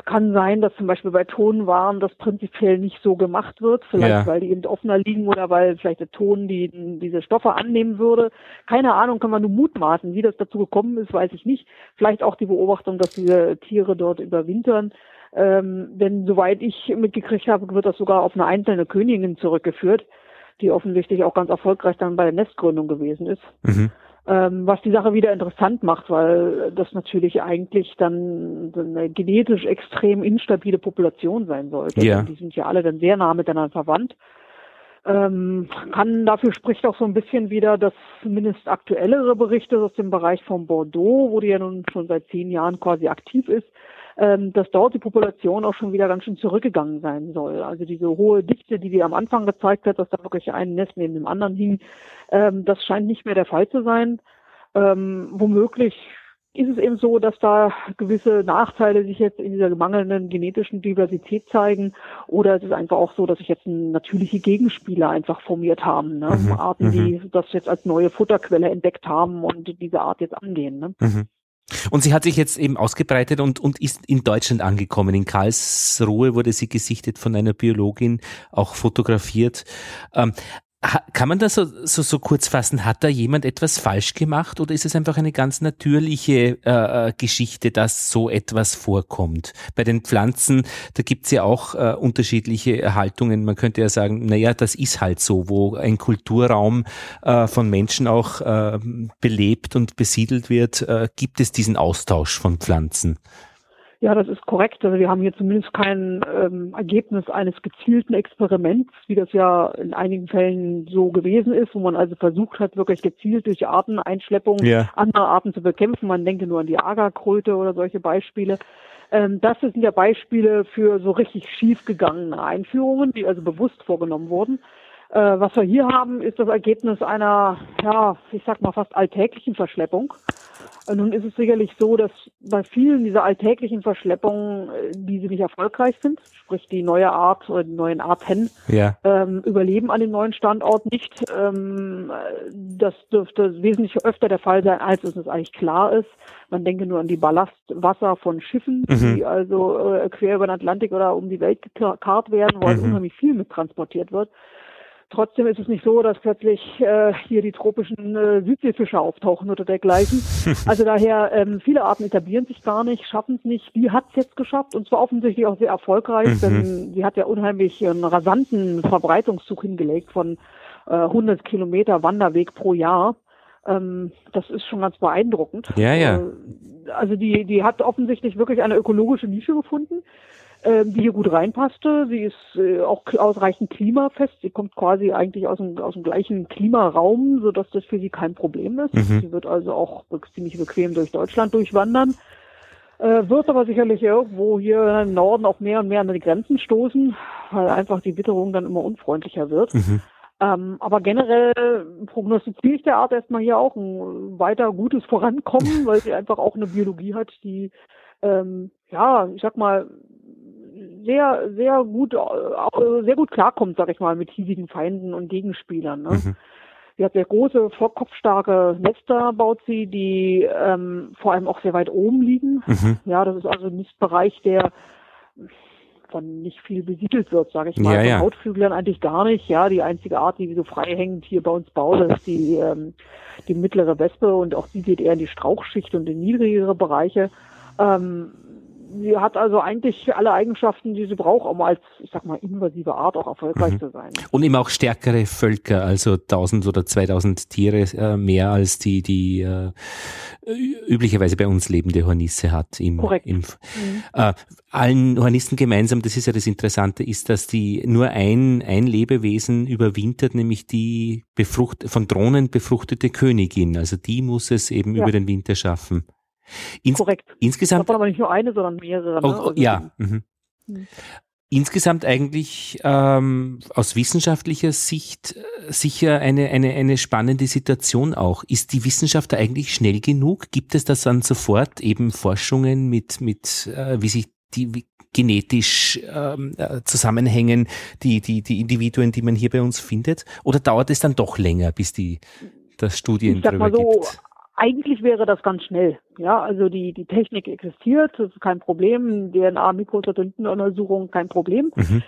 Es kann sein, dass zum Beispiel bei Tonwaren das prinzipiell nicht so gemacht wird, vielleicht ja. weil die eben offener liegen oder weil vielleicht der Ton die, diese Stoffe annehmen würde. Keine Ahnung, kann man nur mutmaßen. Wie das dazu gekommen ist, weiß ich nicht. Vielleicht auch die Beobachtung, dass diese Tiere dort überwintern. Ähm, denn soweit ich mitgekriegt habe, wird das sogar auf eine einzelne Königin zurückgeführt, die offensichtlich auch ganz erfolgreich dann bei der Nestgründung gewesen ist. Mhm ähm, was die Sache wieder interessant macht, weil das natürlich eigentlich dann eine genetisch extrem instabile Population sein sollte. Ja. Die sind ja alle dann sehr nah miteinander verwandt. Ähm, kann dafür spricht auch so ein bisschen wieder, dass zumindest aktuellere Berichte aus dem Bereich von Bordeaux, wo die ja nun schon seit zehn Jahren quasi aktiv ist, ähm, dass dort die Population auch schon wieder ganz schön zurückgegangen sein soll. Also diese hohe Dichte, die die am Anfang gezeigt hat, dass da wirklich ein Nest neben dem anderen hing, ähm, das scheint nicht mehr der Fall zu sein. Ähm, womöglich ist es eben so, dass da gewisse Nachteile sich jetzt in dieser mangelnden genetischen Diversität zeigen. Oder es ist einfach auch so, dass sich jetzt natürliche Gegenspieler einfach formiert haben. Ne? Mhm. Arten, die mhm. das jetzt als neue Futterquelle entdeckt haben und diese Art jetzt angehen. Ne? Mhm. Und sie hat sich jetzt eben ausgebreitet und, und ist in Deutschland angekommen. In Karlsruhe wurde sie gesichtet von einer Biologin, auch fotografiert. Ähm, kann man das so, so, so kurz fassen? Hat da jemand etwas falsch gemacht oder ist es einfach eine ganz natürliche äh, äh Geschichte, dass so etwas vorkommt? Bei den Pflanzen, da gibt's ja auch äh, unterschiedliche Haltungen. Man könnte ja sagen, naja, das ist halt so, wo ein Kulturraum äh, von Menschen auch äh, belebt und besiedelt wird, äh, gibt es diesen Austausch von Pflanzen. Ja, das ist korrekt. Also wir haben hier zumindest kein ähm, Ergebnis eines gezielten Experiments, wie das ja in einigen Fällen so gewesen ist, wo man also versucht hat, wirklich gezielt durch Arteneinschleppung yeah. andere Arten zu bekämpfen. Man denke nur an die Agerkröte oder solche Beispiele. Ähm, das sind ja Beispiele für so richtig schiefgegangene Einführungen, die also bewusst vorgenommen wurden. Äh, was wir hier haben, ist das Ergebnis einer, ja, ich sag mal fast alltäglichen Verschleppung. Nun ist es sicherlich so, dass bei vielen dieser alltäglichen Verschleppungen, äh, die sie nicht erfolgreich sind, sprich die neue Art oder die neuen Arten, ja. ähm, überleben an dem neuen Standort nicht. Ähm, das dürfte wesentlich öfter der Fall sein, als es eigentlich klar ist. Man denke nur an die Ballastwasser von Schiffen, mhm. die also äh, quer über den Atlantik oder um die Welt gekarrt werden, wo halt mhm. unheimlich viel mit transportiert wird. Trotzdem ist es nicht so, dass plötzlich äh, hier die tropischen äh, Südseefische auftauchen oder dergleichen. Also daher, ähm, viele Arten etablieren sich gar nicht, schaffen es nicht. Die hat es jetzt geschafft und zwar offensichtlich auch sehr erfolgreich, mhm. denn sie hat ja unheimlich einen rasanten Verbreitungszug hingelegt von äh, 100 Kilometer Wanderweg pro Jahr. Ähm, das ist schon ganz beeindruckend. Ja, ja. Äh, also die, die hat offensichtlich wirklich eine ökologische Nische gefunden die hier gut reinpasste. Sie ist äh, auch ausreichend klimafest. Sie kommt quasi eigentlich aus dem, aus dem gleichen Klimaraum, sodass das für sie kein Problem ist. Mhm. Sie wird also auch ziemlich bequem durch Deutschland durchwandern. Äh, wird aber sicherlich irgendwo hier im Norden auch mehr und mehr an die Grenzen stoßen, weil einfach die Witterung dann immer unfreundlicher wird. Mhm. Ähm, aber generell prognostiziere ich der Art erstmal hier auch ein weiter gutes Vorankommen, weil sie einfach auch eine Biologie hat, die ähm, ja, ich sag mal, sehr, sehr gut, äh, sehr gut klarkommt, sag ich mal, mit hiesigen Feinden und Gegenspielern. Ne? Mhm. Sie hat sehr große, kopfstarke Nester, baut sie, die ähm, vor allem auch sehr weit oben liegen. Mhm. Ja, das ist also ein Nistbereich, der davon nicht viel besiedelt wird, sage ich mal. Ja, ja. Von Hautflüglern eigentlich gar nicht. Ja, die einzige Art, die so frei hängend hier bei uns baut, ist die, ähm, die mittlere Wespe und auch die geht eher in die Strauchschicht und in niedrigere Bereiche. Ähm, sie hat also eigentlich alle Eigenschaften, die sie braucht, um als, ich sag mal, invasive Art auch erfolgreich Mhm. zu sein. Und eben auch stärkere Völker, also 1000 oder 2000 Tiere äh, mehr als die, die äh, üblicherweise bei uns lebende Hornisse hat. Im, Korrekt. Im, Mhm. äh, allen Hornissen gemeinsam, das ist ja das Interessante, ist, dass die nur ein, ein Lebewesen überwintert, nämlich die befrucht, von Drohnen befruchtete Königin. Also die muss es eben Ja. über den Winter schaffen. Ins, Korrekt. Insgesamt Davon aber nicht nur eine, sondern mehrere. Ne? auch, Also ja. Mhm. Mhm. Insgesamt eigentlich ähm, aus wissenschaftlicher Sicht äh, sicher eine, eine, eine spannende Situation auch. Ist die Wissenschaft da eigentlich schnell genug? Gibt es das dann sofort eben Forschungen mit, mit äh, wie sich die wie genetisch ähm, äh, zusammenhängen, die, die, die Individuen, die man hier bei uns findet? Oder dauert es dann doch länger, bis die das Studien ich sag drüber mal so, gibt? Eigentlich wäre das ganz schnell. Ja, also die, die Technik existiert, das ist kein Problem. DNA-Mikrosatellitenuntersuchung, kein Problem. Mhm.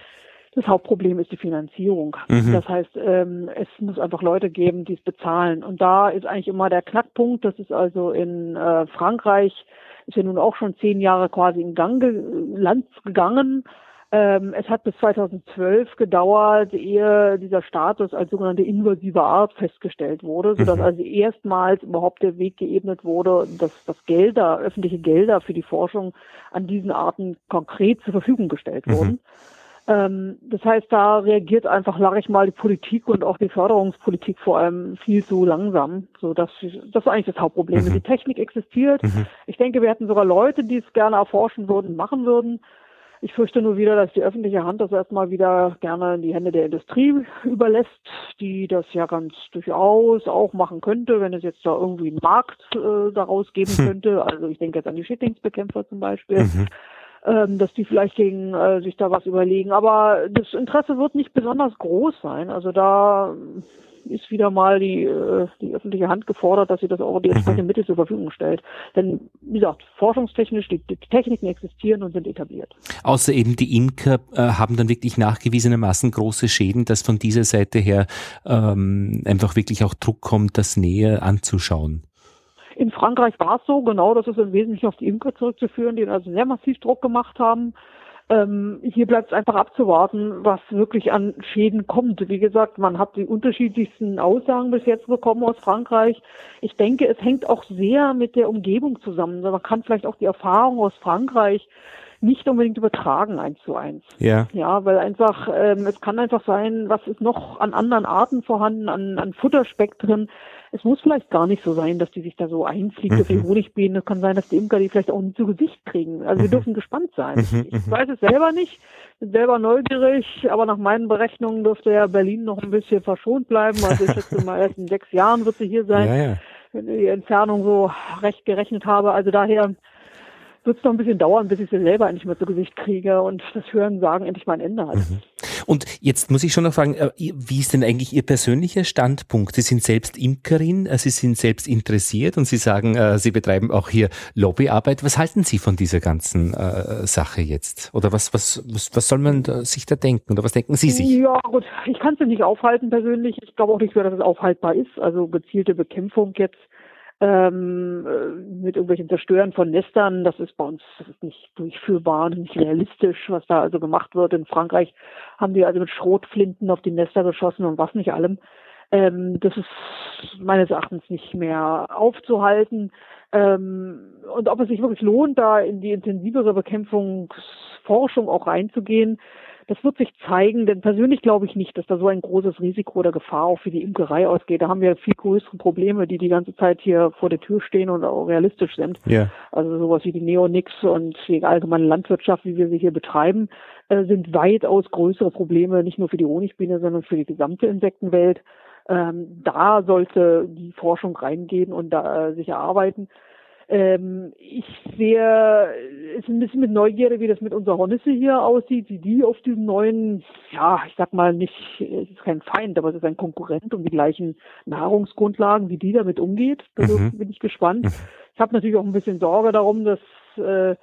Das Hauptproblem ist die Finanzierung. Mhm. Das heißt, ähm, es muss einfach Leute geben, die es bezahlen. Und da ist eigentlich immer der Knackpunkt. Das ist also in äh, Frankreich, ist ja nun auch schon zehn Jahre quasi in Gang ge Land gegangen. Ähm, es hat bis 2012 gedauert, ehe dieser Status als sogenannte invasive Art festgestellt wurde, sodass Mhm. also erstmals überhaupt der Weg geebnet wurde, dass, dass Gelder, öffentliche Gelder für die Forschung an diesen Arten konkret zur Verfügung gestellt Mhm. wurden. Ähm, das heißt, da reagiert einfach, sage ich mal, die Politik und auch die Förderungspolitik vor allem viel zu langsam. So dass das ist eigentlich das Hauptproblem. Mhm. Die Technik existiert. Mhm. Ich denke, wir hätten sogar Leute, die es gerne erforschen würden, machen würden. Ich fürchte nur wieder, dass die öffentliche Hand das erstmal wieder gerne in die Hände der Industrie überlässt, die das ja ganz durchaus auch machen könnte, wenn es jetzt da irgendwie einen Markt äh, daraus geben Hm. könnte. Also ich denke jetzt an die Schädlingsbekämpfer zum Beispiel Mhm. ähm, dass die vielleicht gegen äh, sich da was überlegen. Aber das Interesse wird nicht besonders groß sein. Also da ist wieder mal die, äh, die öffentliche Hand gefordert, dass sie das auch die entsprechenden Mittel zur Verfügung stellt. Denn wie gesagt, forschungstechnisch, die, die Techniken existieren und sind etabliert. Außer eben die Imker äh, haben dann wirklich nachgewiesenermaßen große Schäden, dass von dieser Seite her ähm, einfach wirklich auch Druck kommt, das näher anzuschauen. In Frankreich war es so, genau, das ist im Wesentlichen auf die Imker zurückzuführen, die also sehr massiv Druck gemacht haben. Ähm, hier bleibt es einfach abzuwarten, was wirklich an Schäden kommt. Wie gesagt, man hat die unterschiedlichsten Aussagen bis jetzt bekommen aus Frankreich. Ich denke, es hängt auch sehr mit der Umgebung zusammen. Man kann vielleicht auch die Erfahrung aus Frankreich nicht unbedingt übertragen eins zu eins. Ja. Ja, weil einfach, ähm, es kann einfach sein, was ist noch an anderen Arten vorhanden, an, an Futterspektren. Es muss vielleicht gar nicht so sein, dass die sich da so einfliegt auf die Mhm. Honigbienen. Es kann sein, dass die Imker die vielleicht auch nicht zu Gesicht kriegen. Also wir Mhm. dürfen gespannt sein. Mhm, Ich mhm. weiß es selber nicht, bin selber neugierig, aber nach meinen Berechnungen dürfte ja Berlin noch ein bisschen verschont bleiben. Also ich schätze mal, erst in sechs Jahren wird sie hier sein, Ja, ja. wenn ich die Entfernung so recht gerechnet habe. Also daher wird es noch ein bisschen dauern, bis ich sie selber endlich mal zu Gesicht kriege und das Hören sagen endlich mal ein Ende hat. Und jetzt muss ich schon noch fragen, äh, wie ist denn eigentlich Ihr persönlicher Standpunkt? Sie sind selbst Imkerin, äh, Sie sind selbst interessiert und Sie sagen, äh, Sie betreiben auch hier Lobbyarbeit. Was halten Sie von dieser ganzen Sache jetzt? Oder was, was, was, was soll man sich da denken? Oder was denken Sie sich? Ja, gut, ich kann es nicht aufhalten persönlich. Ich glaube auch nicht mehr, dass es aufhaltbar ist. Also gezielte Bekämpfung jetzt ähm, äh, mit irgendwelchen Zerstören von Nestern, das ist bei uns nicht durchführbar und nicht realistisch, was da also gemacht wird. In Frankreich haben die also mit Schrotflinten auf die Nester geschossen und was nicht allem. Ähm, das ist meines Erachtens nicht mehr aufzuhalten. Ähm, und ob es sich wirklich lohnt, da in die intensivere Bekämpfungsforschung auch reinzugehen, das wird sich zeigen, denn persönlich glaube ich nicht, dass da so ein großes Risiko oder Gefahr auch für die Imkerei ausgeht. Da haben wir viel größere Probleme, die die ganze Zeit hier vor der Tür stehen und auch realistisch sind. Ja. Also sowas wie die Neonix und die allgemeine Landwirtschaft, wie wir sie hier betreiben, äh, sind weitaus größere Probleme, nicht nur für die Honigbiene, sondern für die gesamte Insektenwelt. Ähm, da sollte die Forschung reingehen und da äh, sich erarbeiten. Ähm, ich sehe es ein bisschen mit Neugierde, wie das mit unserer Hornisse hier aussieht, wie die auf diesen neuen, ja, ich sag mal nicht, es ist kein Feind, aber es ist ein Konkurrent um die gleichen Nahrungsgrundlagen, wie die damit umgeht. Da Mhm. bin ich gespannt. Ich habe natürlich auch ein bisschen Sorge darum, dass äh,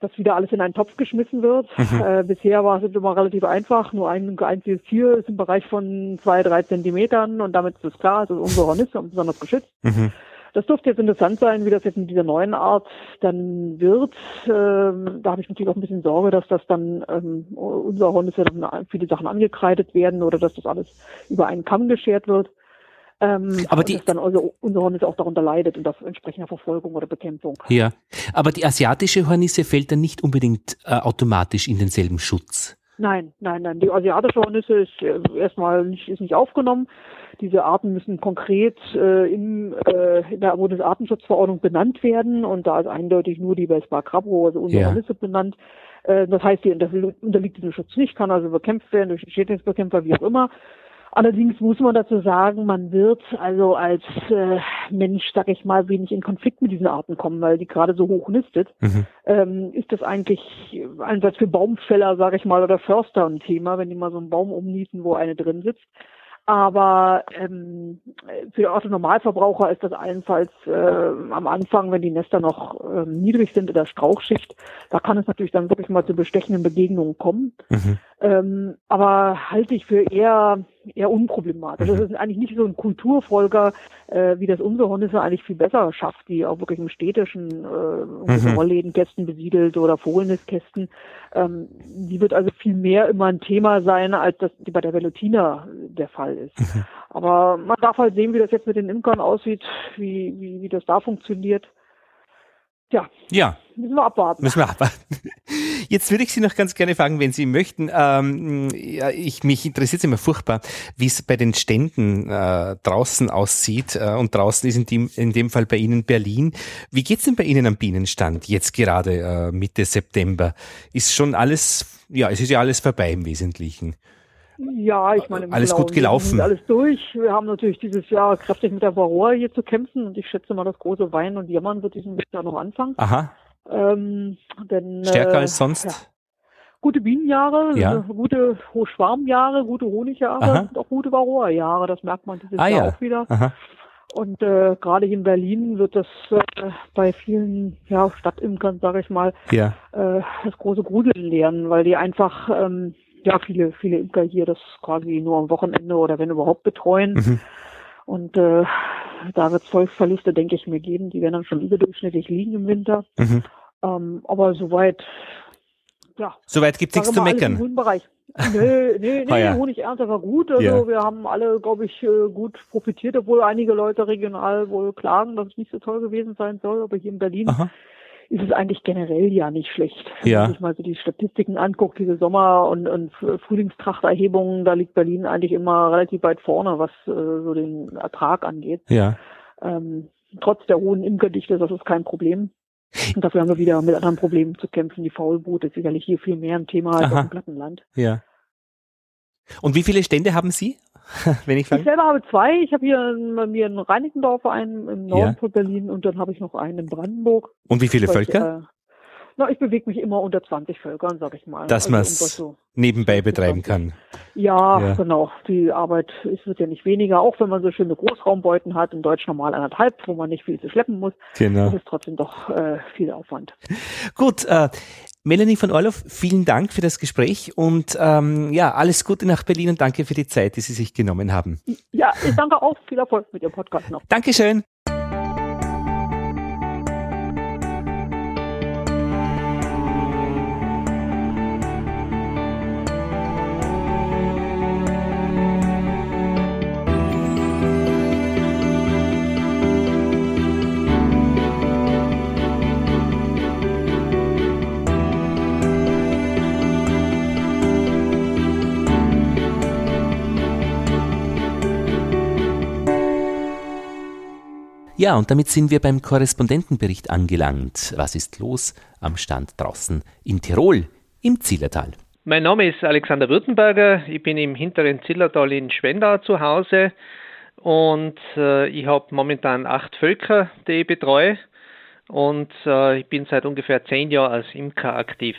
dass wieder alles in einen Topf geschmissen wird. Mhm. Äh, bisher war es immer relativ einfach, nur ein einziges Tier ist im Bereich von zwei, drei Zentimetern und damit ist es klar, es ist unsere Hornisse und besonders geschützt. Mhm. Das dürfte jetzt interessant sein, wie das jetzt in dieser neuen Art dann wird. Ähm, da habe ich natürlich auch ein bisschen Sorge, dass das dann ähm, unser Hornisse dann viele Sachen angekreidet werden oder dass das alles über einen Kamm geschert wird. Ähm, aber die, dass dann also unser Hornisse auch darunter leidet und das entsprechender Verfolgung oder Bekämpfung. Ja, aber die asiatische Hornisse fällt dann nicht unbedingt äh, automatisch in denselben Schutz. Nein, nein, nein. Die asiatische Hornisse ist äh, erstmal nicht, ist nicht aufgenommen. Diese Arten müssen konkret äh, im, äh, in der Bundesartenschutzverordnung benannt werden und da ist eindeutig nur die Vespa crabro, also unsere ja. Hornisse benannt. Äh, das heißt, die unterliegt diesem Schutz nicht, kann also bekämpft werden durch Schädlingsbekämpfer, wie auch immer. Allerdings muss man dazu sagen, man wird also als äh, Mensch, sag ich mal, wenig in Konflikt mit diesen Arten kommen, weil die gerade so hoch nistet. Mhm. Ähm, ist das eigentlich einerseits für Baumfäller, sag ich mal, oder Förster ein Thema, wenn die mal so einen Baum umnieten, wo eine drin sitzt. Aber ähm, für den Autonormalverbraucher ist das allenfalls äh, am Anfang, wenn die Nester noch ähm, niedrig sind in der Strauchschicht, da kann es natürlich dann wirklich mal zu bestechenden Begegnungen kommen. Mhm. Ähm, aber halte ich für eher eher unproblematisch. Mhm. Das ist eigentlich nicht so ein Kulturfolger, äh, wie das unsere Hornisse eigentlich viel besser schafft, die auch wirklich im städtischen äh, mhm. Rolllädenkästen besiedelt oder Vogelnistkästen. Ähm, die wird also viel mehr immer ein Thema sein, als das die bei der Velutina der Fall ist. Mhm. Aber man darf halt sehen, wie das jetzt mit den Imkern aussieht, wie, wie, wie das da funktioniert. Ja. Ja. Müssen wir abwarten. Müssen wir abwarten. Jetzt würde ich Sie noch ganz gerne fragen, wenn Sie möchten. Ähm, ja, ich, mich interessiert es immer furchtbar, wie es bei den Ständen äh, draußen aussieht. Äh, und draußen ist in dem, in dem Fall bei Ihnen Berlin. Wie geht's denn bei Ihnen am Bienenstand jetzt gerade äh, Mitte September? Ist schon alles, ja, es ist ja alles vorbei im Wesentlichen. Ja, ich meine, alles gut gelaufen. Alles durch. Wir haben natürlich dieses Jahr kräftig mit der Varroa hier zu kämpfen und ich schätze mal, das große Wein und Jammern wird diesen Jahr noch anfangen. Aha. Ähm, denn, Stärker äh, als sonst? Ja. Gute Bienenjahre, ja. gute Schwarmjahre, gute Honigjahre Aha. und auch gute Varroa-Jahre. Das merkt man dieses ah, Jahr ja. auch wieder. Aha. Und äh, gerade hier in Berlin wird das äh, bei vielen ja, Stadtimkern, sage ich mal, ja. äh, das große Gruseln lernen, weil die einfach ähm, ja, viele, viele Imker hier das quasi nur am Wochenende oder wenn überhaupt betreuen. Mhm. Und äh, da wird es Volksverluste, denke ich, mir geben. Die werden dann schon überdurchschnittlich liegen im Winter. Mhm. Ähm, aber soweit, ja. Soweit gibt es nichts zu meckern. Im Bereich. Nee, nee, nee, oh ja. Honigernte war gut. Also ja. wir haben alle, glaube ich, äh, gut profitiert, obwohl einige Leute regional wohl klagen, dass es nicht so toll gewesen sein soll. Aber hier in Berlin Aha ist es eigentlich generell ja nicht schlecht. Wenn ja. man sich mal so die Statistiken anguckt, diese Sommer- und, und Frühlingstrachterhebungen, da liegt Berlin eigentlich immer relativ weit vorne, was äh, so den Ertrag angeht. Ja. Ähm, trotz der hohen Imkerdichte, das ist kein Problem. Und dafür haben wir wieder mit anderen Problemen zu kämpfen. Die Faulbrut ist sicherlich hier viel mehr ein Thema als Aha. auf dem Plattenland. Ja. Und wie viele Stände haben Sie wenn ich selber habe zwei. Ich habe hier bei mir in Reinickendorf einen im Norden ja. von Berlin und dann habe ich noch einen in Brandenburg. Und wie viele Völker? Ich, äh, na, ich bewege mich immer unter 20 Völkern, sag ich mal. Dass also man es so nebenbei betreiben kann. Ja, ja, genau. Die Arbeit ist, wird ja nicht weniger, auch wenn man so schöne Großraumbeuten hat, in Deutsch normal anderthalb, wo man nicht viel zu schleppen muss. Genau. Das ist trotzdem doch äh, viel Aufwand. Gut, äh, Melanie von Orloff, vielen Dank für das Gespräch und ähm, ja, alles Gute nach Berlin und danke für die Zeit, die Sie sich genommen haben. Ja, ich danke auch. Viel Erfolg mit Ihrem Podcast noch. Dankeschön. Ja, und damit sind wir beim Korrespondentenbericht angelangt. Was ist los am Stand draußen in Tirol, im Zillertal? Mein Name ist Alexander Württemberger. Ich bin im hinteren Zillertal in Schwendau zu Hause und äh, ich habe momentan acht Völker, die ich betreue. und äh, ich bin seit ungefähr zehn Jahren als Imker aktiv.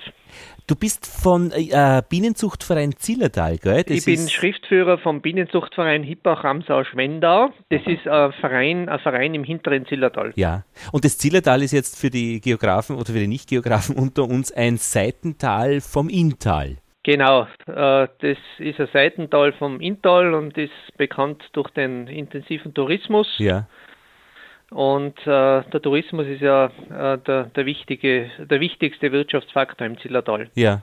Du bist von äh, Bienenzuchtverein Zillertal, gell? Das ich bin Schriftführer vom Bienenzuchtverein Hippach-Ramsau-Schwendau. Das ist ein Verein, ein Verein im hinteren Zillertal. Ja, und das Zillertal ist jetzt für die Geografen oder für die Nicht-Geografen unter uns ein Seitental vom Inntal. Genau, äh, das ist ein Seitental vom Inntal und ist bekannt durch den intensiven Tourismus. Ja. Und äh, der Tourismus ist ja äh, der, der, wichtige, der wichtigste Wirtschaftsfaktor im Zillertal. Ja.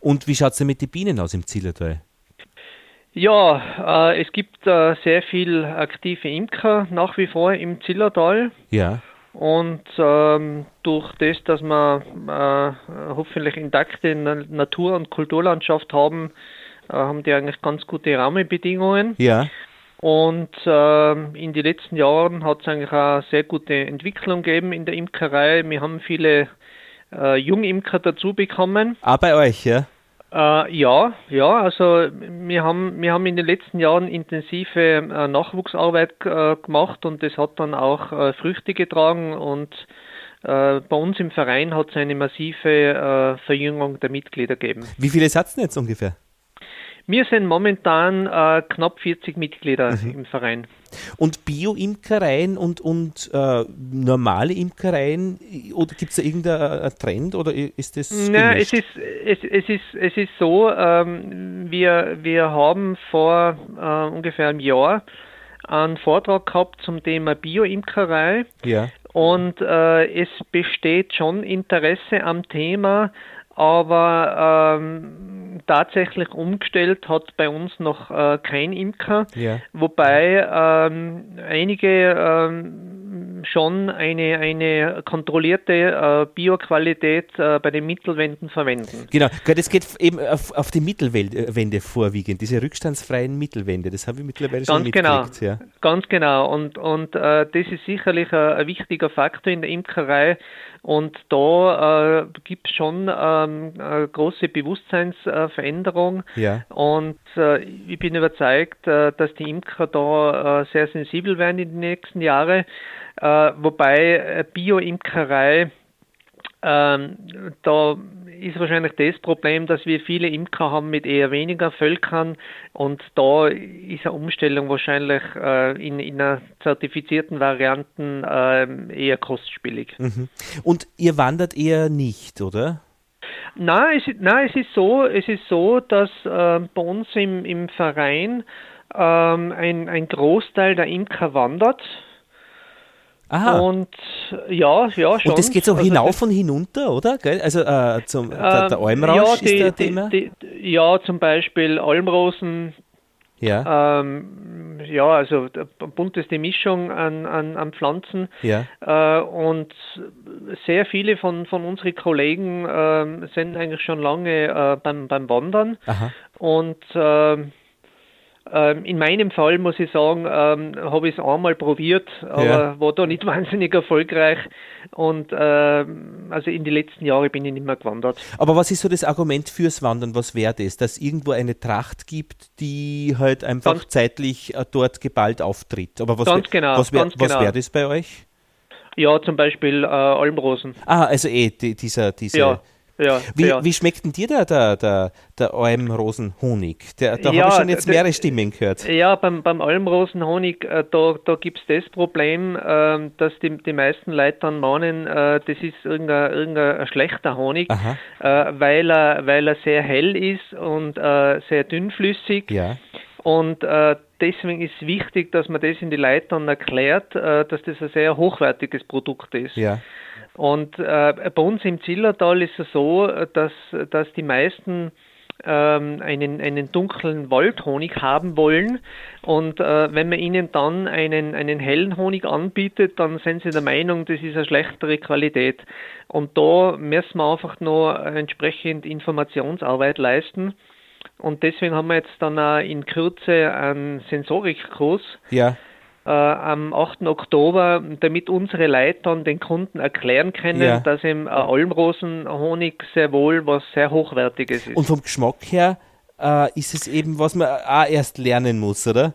Und wie schaut es denn mit den Bienen aus im Zillertal? Ja, äh, es gibt äh, sehr viel aktive Imker nach wie vor im Zillertal. Ja. Und ähm, durch das, dass wir äh, hoffentlich intakte Natur- und Kulturlandschaft haben, äh, haben die eigentlich ganz gute Rahmenbedingungen. Ja. Und äh, in den letzten Jahren hat es eigentlich auch sehr gute Entwicklung gegeben in der Imkerei. Wir haben viele äh, Jungimker dazu bekommen. Ah, bei euch, ja? Äh, ja, ja, also wir haben, wir haben in den letzten Jahren intensive äh, Nachwuchsarbeit äh, gemacht und das hat dann auch äh, Früchte getragen und äh, bei uns im Verein hat es eine massive Verjüngung der Mitglieder gegeben. Wie viele Satz jetzt ungefähr? Wir sind momentan äh, knapp 40 Mitglieder mhm. im Verein. Und Bio-Imkereien und, und äh, normale Imkereien, oder gibt es da irgendeinen Trend oder ist das? Nein, es ist, es, es, ist, es ist so, ähm, wir, wir haben vor äh, ungefähr einem Jahr einen Vortrag gehabt zum Thema Bio-Imkerei. Ja. Und äh, es besteht schon Interesse am Thema, aber ähm, tatsächlich umgestellt hat bei uns noch äh, kein Imker, ja. wobei ähm, einige ähm, schon eine, eine kontrollierte äh, Bioqualität äh, bei den Mittelwänden verwenden. Genau, das geht eben auf, auf die Mittelwände vorwiegend, diese rückstandsfreien Mittelwände, das habe ich mittlerweile Ganz schon genau, ja. Ganz genau und, und äh, das ist sicherlich ein, ein wichtiger Faktor in der Imkerei, und da äh, gibt es schon ähm, eine große Bewusstseinsveränderung. Ja. Und äh, ich bin überzeugt, äh, dass die Imker da äh, sehr sensibel werden in den nächsten Jahren. Äh, wobei äh, Bio-Imkerei ähm, da ist wahrscheinlich das Problem, dass wir viele Imker haben mit eher weniger Völkern und da ist eine Umstellung wahrscheinlich äh, in, in einer zertifizierten Varianten äh, eher kostspielig. Mhm. Und ihr wandert eher nicht, oder? Nein, es, nein, es ist so, es ist so, dass äh, bei uns im, im Verein ähm, ein, ein Großteil der Imker wandert. Aha. Und ja, ja, schon. Und das geht so also hinauf und hinunter, oder? Also äh, zum, der, der ähm, Almrausch ja, die, ist der die, Thema? Die, ja, zum Beispiel Almrosen. Ja. Ähm, ja, also bunteste Mischung an, an, an Pflanzen. Ja. Äh, und sehr viele von, von unseren Kollegen äh, sind eigentlich schon lange äh, beim, beim Wandern. Aha. Und ähm, ähm, in meinem Fall muss ich sagen, ähm, habe ich es einmal probiert, aber ja. war da nicht wahnsinnig erfolgreich. Und ähm, also in den letzten Jahren bin ich nicht mehr gewandert. Aber was ist so das Argument fürs Wandern? Was wäre das? Dass es irgendwo eine Tracht gibt, die halt einfach ganz zeitlich äh, dort geballt auftritt. Aber was, ganz genau, was wäre genau. wär das bei euch? Ja, zum Beispiel äh, Almrosen. Ah, also eh, die, dieser, dieser ja ja, wie, ja. wie schmeckt denn dir der, der, der, der Almrosenhonig? Der, da ja, habe ich schon jetzt mehrere Stimmen gehört. Ja, beim, beim Almrosenhonig, äh, da, da gibt es das Problem, äh, dass die, die meisten Leute dann meinen, äh, das ist irgendein, irgendein schlechter Honig, äh, weil, er, weil er sehr hell ist und äh, sehr dünnflüssig. Ja. Und äh, deswegen ist wichtig, dass man das in die Leute dann erklärt, äh, dass das ein sehr hochwertiges Produkt ist. Ja. Und äh, bei uns im Zillertal ist es so, dass, dass die meisten ähm, einen, einen dunklen Waldhonig haben wollen. Und äh, wenn man ihnen dann einen, einen hellen Honig anbietet, dann sind sie der Meinung, das ist eine schlechtere Qualität. Und da müssen wir einfach noch entsprechend Informationsarbeit leisten. Und deswegen haben wir jetzt dann auch in Kürze einen Sensorikkurs. Ja am 8. Oktober, damit unsere Leute dann den Kunden erklären können, ja. dass im äh, Almrosenhonig sehr wohl was sehr Hochwertiges ist. Und vom Geschmack her äh, ist es eben, was man auch erst lernen muss, oder?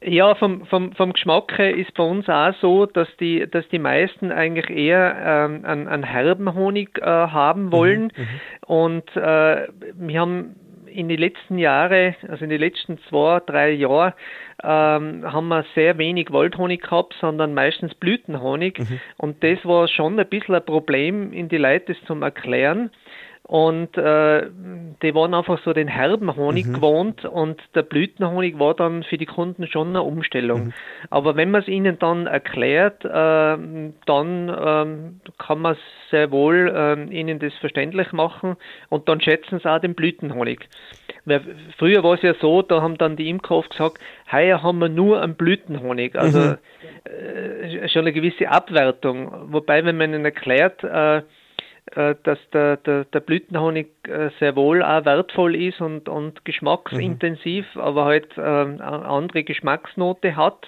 Ja, vom, vom, vom Geschmack her ist bei uns auch so, dass die, dass die meisten eigentlich eher ähm, einen, einen herben Honig äh, haben mhm, wollen. Mhm, und äh, wir haben in den letzten Jahren, also in den letzten zwei, drei Jahren, ähm, haben wir sehr wenig Waldhonig gehabt, sondern meistens Blütenhonig. Mhm. Und das war schon ein bisschen ein Problem, in die Leute das zum Erklären. Und äh, die waren einfach so den herben Honig mhm. gewohnt und der Blütenhonig war dann für die Kunden schon eine Umstellung. Mhm. Aber wenn man es ihnen dann erklärt, äh, dann äh, kann man sehr wohl äh, ihnen das verständlich machen und dann schätzen sie auch den Blütenhonig. Weil früher war es ja so, da haben dann die Imker oft gesagt, heuer haben wir nur einen Blütenhonig. Also mhm. Äh, schon eine gewisse Abwertung. Wobei, wenn man ihnen erklärt, äh, dass der, der, der Blütenhonig äh, sehr wohl auch wertvoll ist und, und geschmacksintensiv, mhm. aber halt äh, eine andere Geschmacksnote hat,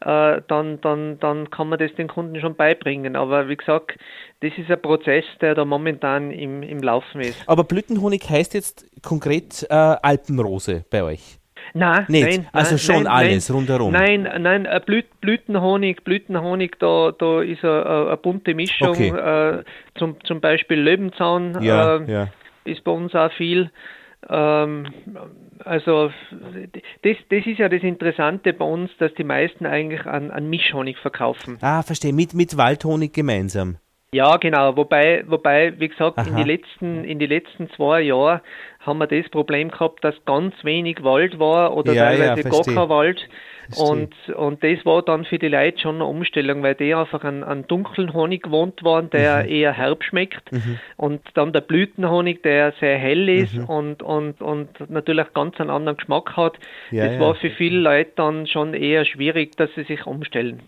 äh, dann, dann, dann kann man das den Kunden schon beibringen. Aber wie gesagt, das ist ein Prozess, der da momentan im, im Laufen ist. Aber Blütenhonig heißt jetzt konkret äh, Alpenrose bei euch? Nein, Nicht. nein. Also schon nein, alles nein, rundherum. Nein, nein, Blüt, Blütenhonig, Blütenhonig, da, da ist eine, eine bunte Mischung. Okay. Äh, zum, zum Beispiel Löwenzahn ja, äh, ja. ist bei uns auch viel. Ähm, also das, das ist ja das Interessante bei uns, dass die meisten eigentlich an, an Mischhonig verkaufen. Ah, verstehe. Mit, mit Waldhonig gemeinsam. Ja, genau. Wobei, wobei, wie gesagt, in die letzten, in die letzten zwei Jahren haben wir das Problem gehabt, dass ganz wenig Wald war oder Ja, ja, teilweise gar verstehe. kein Wald. Und, und das war dann für die Leute schon eine Umstellung, weil die einfach an, an dunklen Honig gewohnt waren, der Mhm. eher herb schmeckt. Mhm. Und dann der Blütenhonig, der sehr hell ist Mhm. und, und, und natürlich ganz einen anderen Geschmack hat. Ja, das ja. war für viele Leute dann schon eher schwierig, dass sie sich umstellen.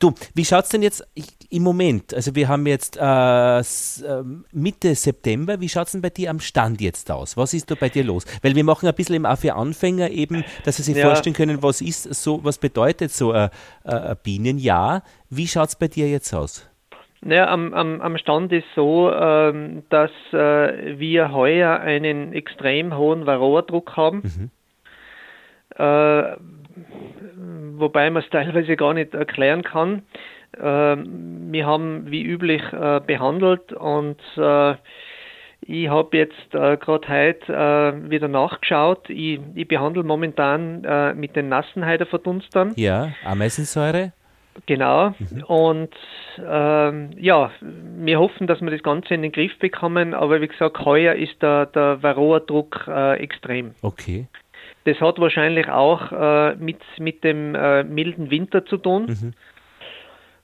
Du, wie schaut es denn jetzt im Moment? Also wir haben jetzt äh, ähm, Mitte September. Wie schaut es denn bei dir am Stand jetzt aus? Was ist da bei dir los? Weil wir machen ein bisschen eben auch für Anfänger eben, dass sie sich Ja. vorstellen können, was ist so, was bedeutet so ein, ein ein Bienenjahr? Wie schaut es bei dir jetzt aus? Ja, am, am, am Stand ist so, ähm, dass äh, wir heuer einen extrem hohen Varroa-Druck haben. Äh, wobei man es teilweise gar nicht erklären kann. Ähm, wir haben wie üblich äh, behandelt und äh, ich habe jetzt äh, gerade heute äh, wieder nachgeschaut. Ich, ich behandle momentan äh, mit den Nassenheideverdunstern. Ja, Ameisensäure? Genau. Und ähm, ja, wir hoffen, dass wir das Ganze in den Griff bekommen, aber wie gesagt, heuer ist der, der Varroa-Druck äh, extrem. Okay. Das hat wahrscheinlich auch äh, mit, mit dem äh, milden Winter zu tun. Mhm.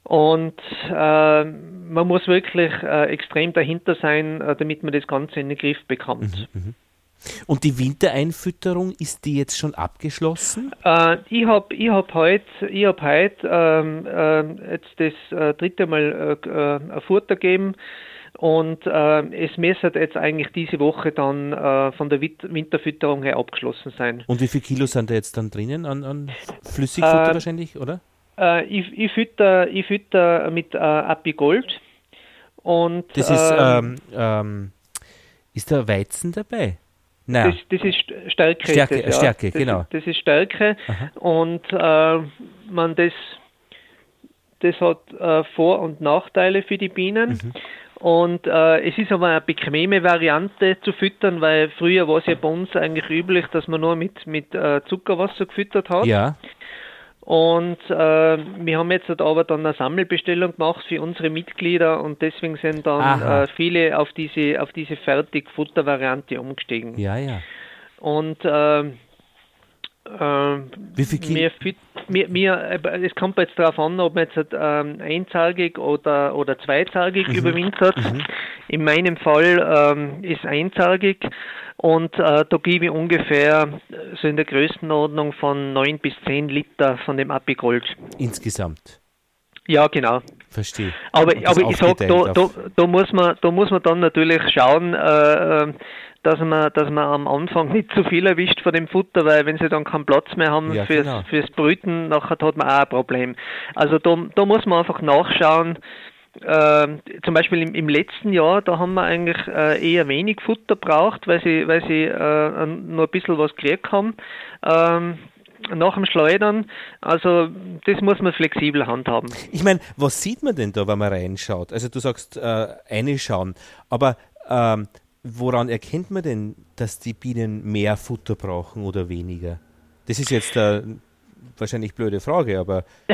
Und äh, man muss wirklich äh, extrem dahinter sein, äh, damit man das Ganze in den Griff bekommt. Mhm. Und die Wintereinfütterung, ist die jetzt schon abgeschlossen? Äh, ich habe ich hab heute hab heut, ähm, ähm, jetzt das äh, dritte Mal äh, äh, ein Futter gegeben und äh, es müsste jetzt eigentlich diese Woche dann äh, von der Wit- Winterfütterung her abgeschlossen sein. Und wie viel Kilo sind da jetzt dann drinnen an, an Flüssigfutter Äh, wahrscheinlich, oder? Äh, ich, ich, fütter, ich fütter mit äh, Apigold und Das ist, ähm, ähm, ähm, ist da Weizen dabei? Nein. Das, das ist St- Stärke. Stärke, das, ja. Stärke, das genau. Das ist Stärke und äh, man das, das hat äh, Vor- und Nachteile für die Bienen. Mhm. Und äh, es ist aber eine bequeme Variante zu füttern, weil früher war es ja bei uns eigentlich üblich, dass man nur mit, mit äh, Zuckerwasser gefüttert hat. Ja. Und äh, wir haben jetzt halt aber dann eine Sammelbestellung gemacht für unsere Mitglieder und deswegen sind dann äh, viele auf diese auf diese Fertigfutter-Variante umgestiegen. Ja, ja. Und ähm, ähm, Wie viel Kilo? mir, mir, es kommt jetzt darauf an, ob man jetzt ähm, einzahlig oder, oder zweizahlig Mhm. überwintert. In meinem Fall ähm, ist einzahlig und äh, da gebe ich ungefähr so in der Größenordnung von 9 bis 10 Liter von dem Apigold. Insgesamt. Ja, genau. Verstehe. Aber, aber ich sag, da, da, da, muss man, da muss man dann natürlich schauen, äh, äh, dass man, dass man am Anfang nicht zu viel erwischt von dem Futter, weil wenn sie dann keinen Platz mehr haben Ja, fürs, genau. fürs Brüten, nachher hat man auch ein Problem. Also da, da muss man einfach nachschauen. Äh, zum Beispiel im, im letzten Jahr, da haben wir eigentlich äh, eher wenig Futter braucht, weil sie, weil sie äh, nur ein bisschen was gekriegt haben. Ähm, nach dem Schleudern. Also das muss man flexibel handhaben. Ich meine, was sieht man denn da, wenn man reinschaut? Also du sagst äh, reinschauen, aber ähm, woran erkennt man denn, dass die Bienen mehr Futter brauchen oder weniger? Das ist jetzt äh, wahrscheinlich blöde Frage, aber.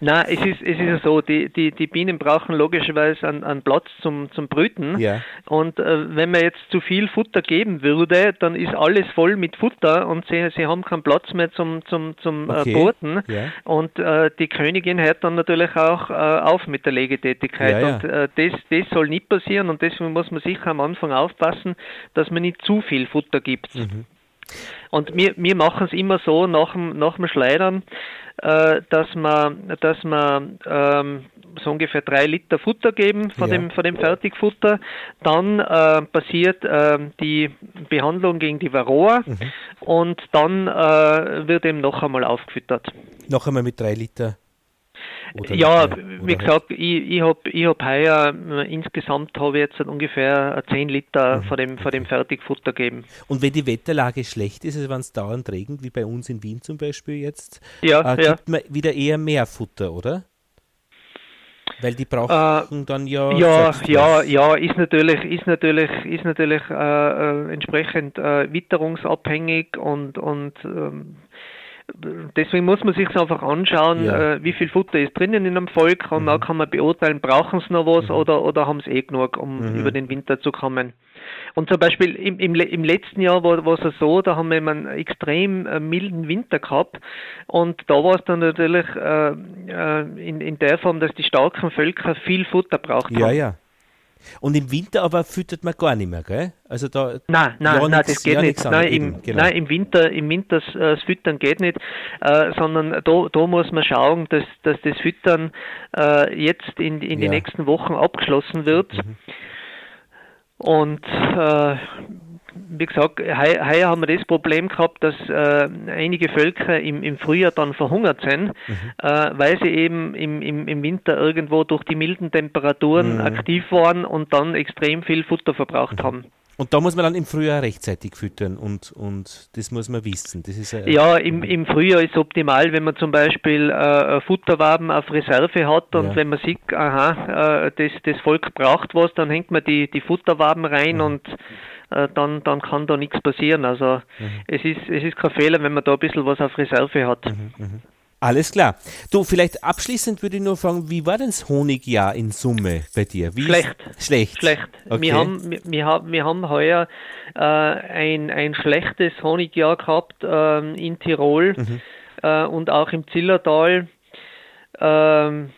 Nein, es ist, es ist so, die, die, die Bienen brauchen logischerweise einen, einen Platz zum, zum Brüten. Ja. Und äh, wenn man jetzt zu viel Futter geben würde, dann ist alles voll mit Futter und sie, sie haben keinen Platz mehr zum, zum, zum äh, okay. äh, Boten. Ja. Und äh, die Königin hört dann natürlich auch äh, auf mit der Legetätigkeit. Ja, ja. Und äh, das, das soll nicht passieren und deswegen muss man sicher am Anfang aufpassen, dass man nicht zu viel Futter gibt. Mhm. Und wir, wir machen es immer so nach dem, nach dem Schleudern, äh, dass wir, dass wir ähm, so ungefähr drei Liter Futter geben von, Ja. dem, von dem Fertigfutter. Dann äh, passiert äh, die Behandlung gegen die Varroa Mhm. und dann äh, wird eben noch einmal aufgefüttert. Noch einmal mit drei Liter. Oder ja, wie oder halt gesagt, ich, ich habe ich hab heuer äh, insgesamt habe ich jetzt ungefähr 10 Liter Mhm. von, dem, von dem Fertigfutter gegeben. Und wenn die Wetterlage schlecht ist, also wenn es dauernd regnet, wie bei uns in Wien zum Beispiel jetzt, Ja, äh, ja. gibt man wieder eher mehr Futter, oder? Weil die brauchen dann ja. Ja, ja, ja, ist natürlich, ist natürlich, ist natürlich äh, äh, entsprechend äh, witterungsabhängig und und ähm, deswegen muss man sich einfach anschauen, Ja. äh, wie viel Futter ist drinnen in einem Volk und dann kann man beurteilen, brauchen sie noch was oder oder haben sie eh genug, um Mhm. über den Winter zu kommen. Und zum Beispiel im, im, im letzten Jahr war war es so, da haben wir einen extrem äh, milden Winter gehabt und da war es dann natürlich äh, äh, in, in der Form, dass die starken Völker viel Futter braucht Ja, haben. ja. Und im Winter aber füttert man gar nicht mehr, gell? Also da. Nein, nein, ja, nein, nix- das geht ja, nicht. Nein, anderes, im, eben, genau. nein, im Winter, im Winter äh, das Füttern geht nicht, äh, sondern da, da muss man schauen, dass, dass das Füttern äh, jetzt in, in die Ja. nächsten Wochen abgeschlossen wird. Mhm. Und äh, wie gesagt, heuer, heuer haben wir das Problem gehabt, dass äh, einige Völker im, im Frühjahr dann verhungert sind, Mhm. äh, weil sie eben im, im, im Winter irgendwo durch die milden Temperaturen Mhm. aktiv waren und dann extrem viel Futter verbraucht haben. Und da muss man dann im Frühjahr rechtzeitig füttern und, und das muss man wissen. Das ist äh, Ja, im, im Frühjahr ist optimal, wenn man zum Beispiel äh, Futterwaben auf Reserve hat und Ja. wenn man sieht, aha, äh, das, das Volk braucht was, dann hängt man die, die Futterwaben rein und äh, dann, dann kann da nichts passieren. Also es, ist, es ist kein Fehler, wenn man da ein bisschen was auf Reserve hat. Alles klar. Du, vielleicht abschließend würde ich nur fragen, wie war denn das Honigjahr in Summe bei dir? Wie Schlecht. Schlecht. Schlecht. Okay. Wir, haben, wir, wir, haben, wir haben heuer äh, ein, ein schlechtes Honigjahr gehabt ähm, in Tirol Mhm. äh, und auch im Zillertal. Ähm,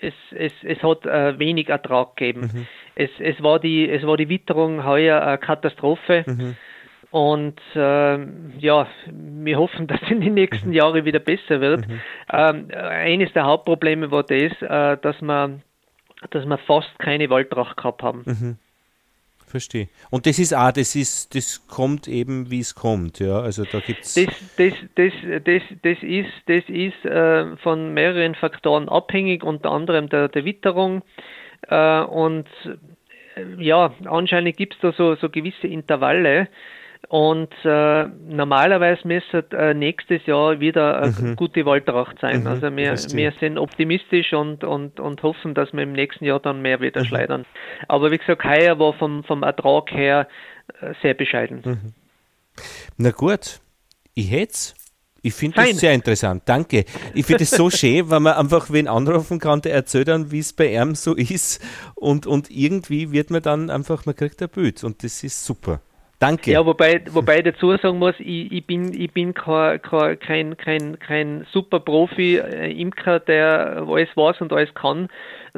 es, es, es hat äh, wenig Ertrag gegeben. Mhm. Es, es, war die, es war die Witterung heuer eine Katastrophe. Mhm. Und ähm, ja, wir hoffen, dass es in den nächsten Mhm. Jahren wieder besser wird. Ähm, eines der Hauptprobleme war das, äh, dass wir, dass wir fast keine Waldtracht gehabt haben. Mhm. Verstehe. Und das ist auch, das ist, das kommt eben, wie es kommt, ja. Also da gibt's. Das, das, das, das, das ist, das ist äh, von mehreren Faktoren abhängig, unter anderem der, der Witterung. Äh, und äh, ja, anscheinend gibt es da so, so gewisse Intervalle. Und äh, normalerweise müsste äh, nächstes Jahr wieder eine Mhm. gute Waldtracht sein. Mhm, Also wir, wir sind optimistisch und, und, und hoffen, dass wir im nächsten Jahr dann mehr wieder schleudern. Aber wie gesagt, heuer war vom, vom Ertrag her äh, sehr bescheiden. Mhm. Na gut, ich hätte Ich finde das sehr interessant. Danke. Ich finde es so schön, wenn man einfach wen anrufen kann, der erzählt dann, wie es bei ihm so ist. Und, und irgendwie wird man dann einfach, man kriegt ein Bild. Und das ist super. Danke. Ja, wobei, wobei ich dazu sagen muss, ich, ich bin, ich bin kein, kein, kein, kein, super Profi äh, Imker, der alles weiß und alles kann,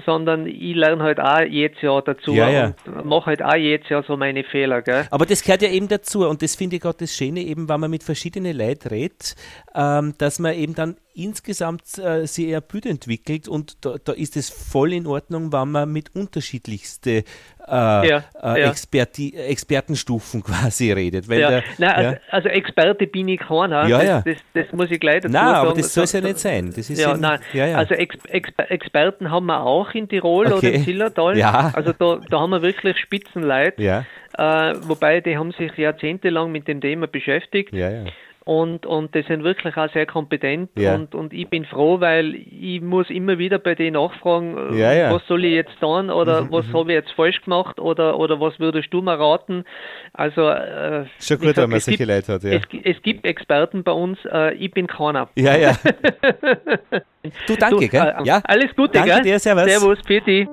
sondern ich lerne halt auch jedes Jahr dazu Ja, ja. und mache halt auch jedes Jahr so meine Fehler. Gell? Aber das gehört ja eben dazu und das finde ich gerade das Schöne, eben, wenn man mit verschiedenen Leuten redet, ähm, dass man eben dann insgesamt äh, sich eher Bild entwickelt und da, da ist es voll in Ordnung, wenn man mit unterschiedlichste äh, Ja, äh, ja. Experti Expertenstufen quasi redet. Ja, der, nein, also, also Experte bin ich keiner. Das. Das, das muss ich gleich dazu Nein, sagen. aber das soll es ja nicht sein. Das ist nein. Also Ex Ex Experten haben wir auch, auch in Tirol okay. oder im Zillertal. Ja. Also da, da haben wir wirklich Spitzenleute. Ja. Äh, wobei die haben sich jahrzehntelang mit dem Thema beschäftigt. Ja, ja und, und die sind wirklich auch sehr kompetent ja. und, und ich bin froh, weil ich muss immer wieder bei denen nachfragen, ja, ja. was soll ich jetzt tun oder mhm, was mhm. habe ich jetzt falsch gemacht oder, oder was würdest du mir raten? Also äh, schon gut, wenn man solche Leute hat, ja. Es, es, gibt Experten bei uns, äh, ich bin keiner. Ja, ja. du, danke, du, gell? Äh, ja. Alles Gute, danke gell? dir, servus. Servus, Peti.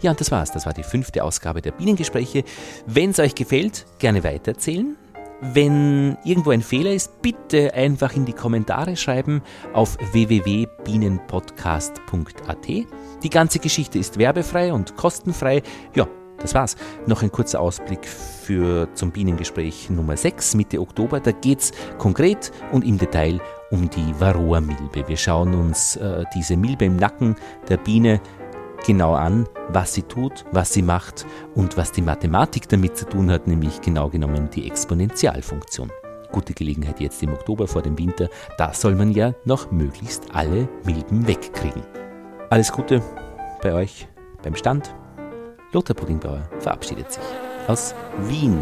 Ja, und das war's. Das war die fünfte Ausgabe der Bienengespräche. Wenn es euch gefällt, gerne weitererzählen. Wenn irgendwo ein Fehler ist, bitte einfach in die Kommentare schreiben auf www.bienenpodcast.at. Die ganze Geschichte ist werbefrei und kostenfrei. Ja, das war's. Noch ein kurzer Ausblick für zum Bienengespräch Nummer 6 Mitte Oktober. Da geht's konkret und im Detail um die Varroa-Milbe. Wir schauen uns äh, diese Milbe im Nacken der Biene genau an, was sie tut, was sie macht und was die Mathematik damit zu tun hat, nämlich genau genommen die Exponentialfunktion. Gute Gelegenheit jetzt im Oktober vor dem Winter, da soll man ja noch möglichst alle Milben wegkriegen. Alles Gute bei euch beim Stand. Lothar Puddingbauer verabschiedet sich aus Wien.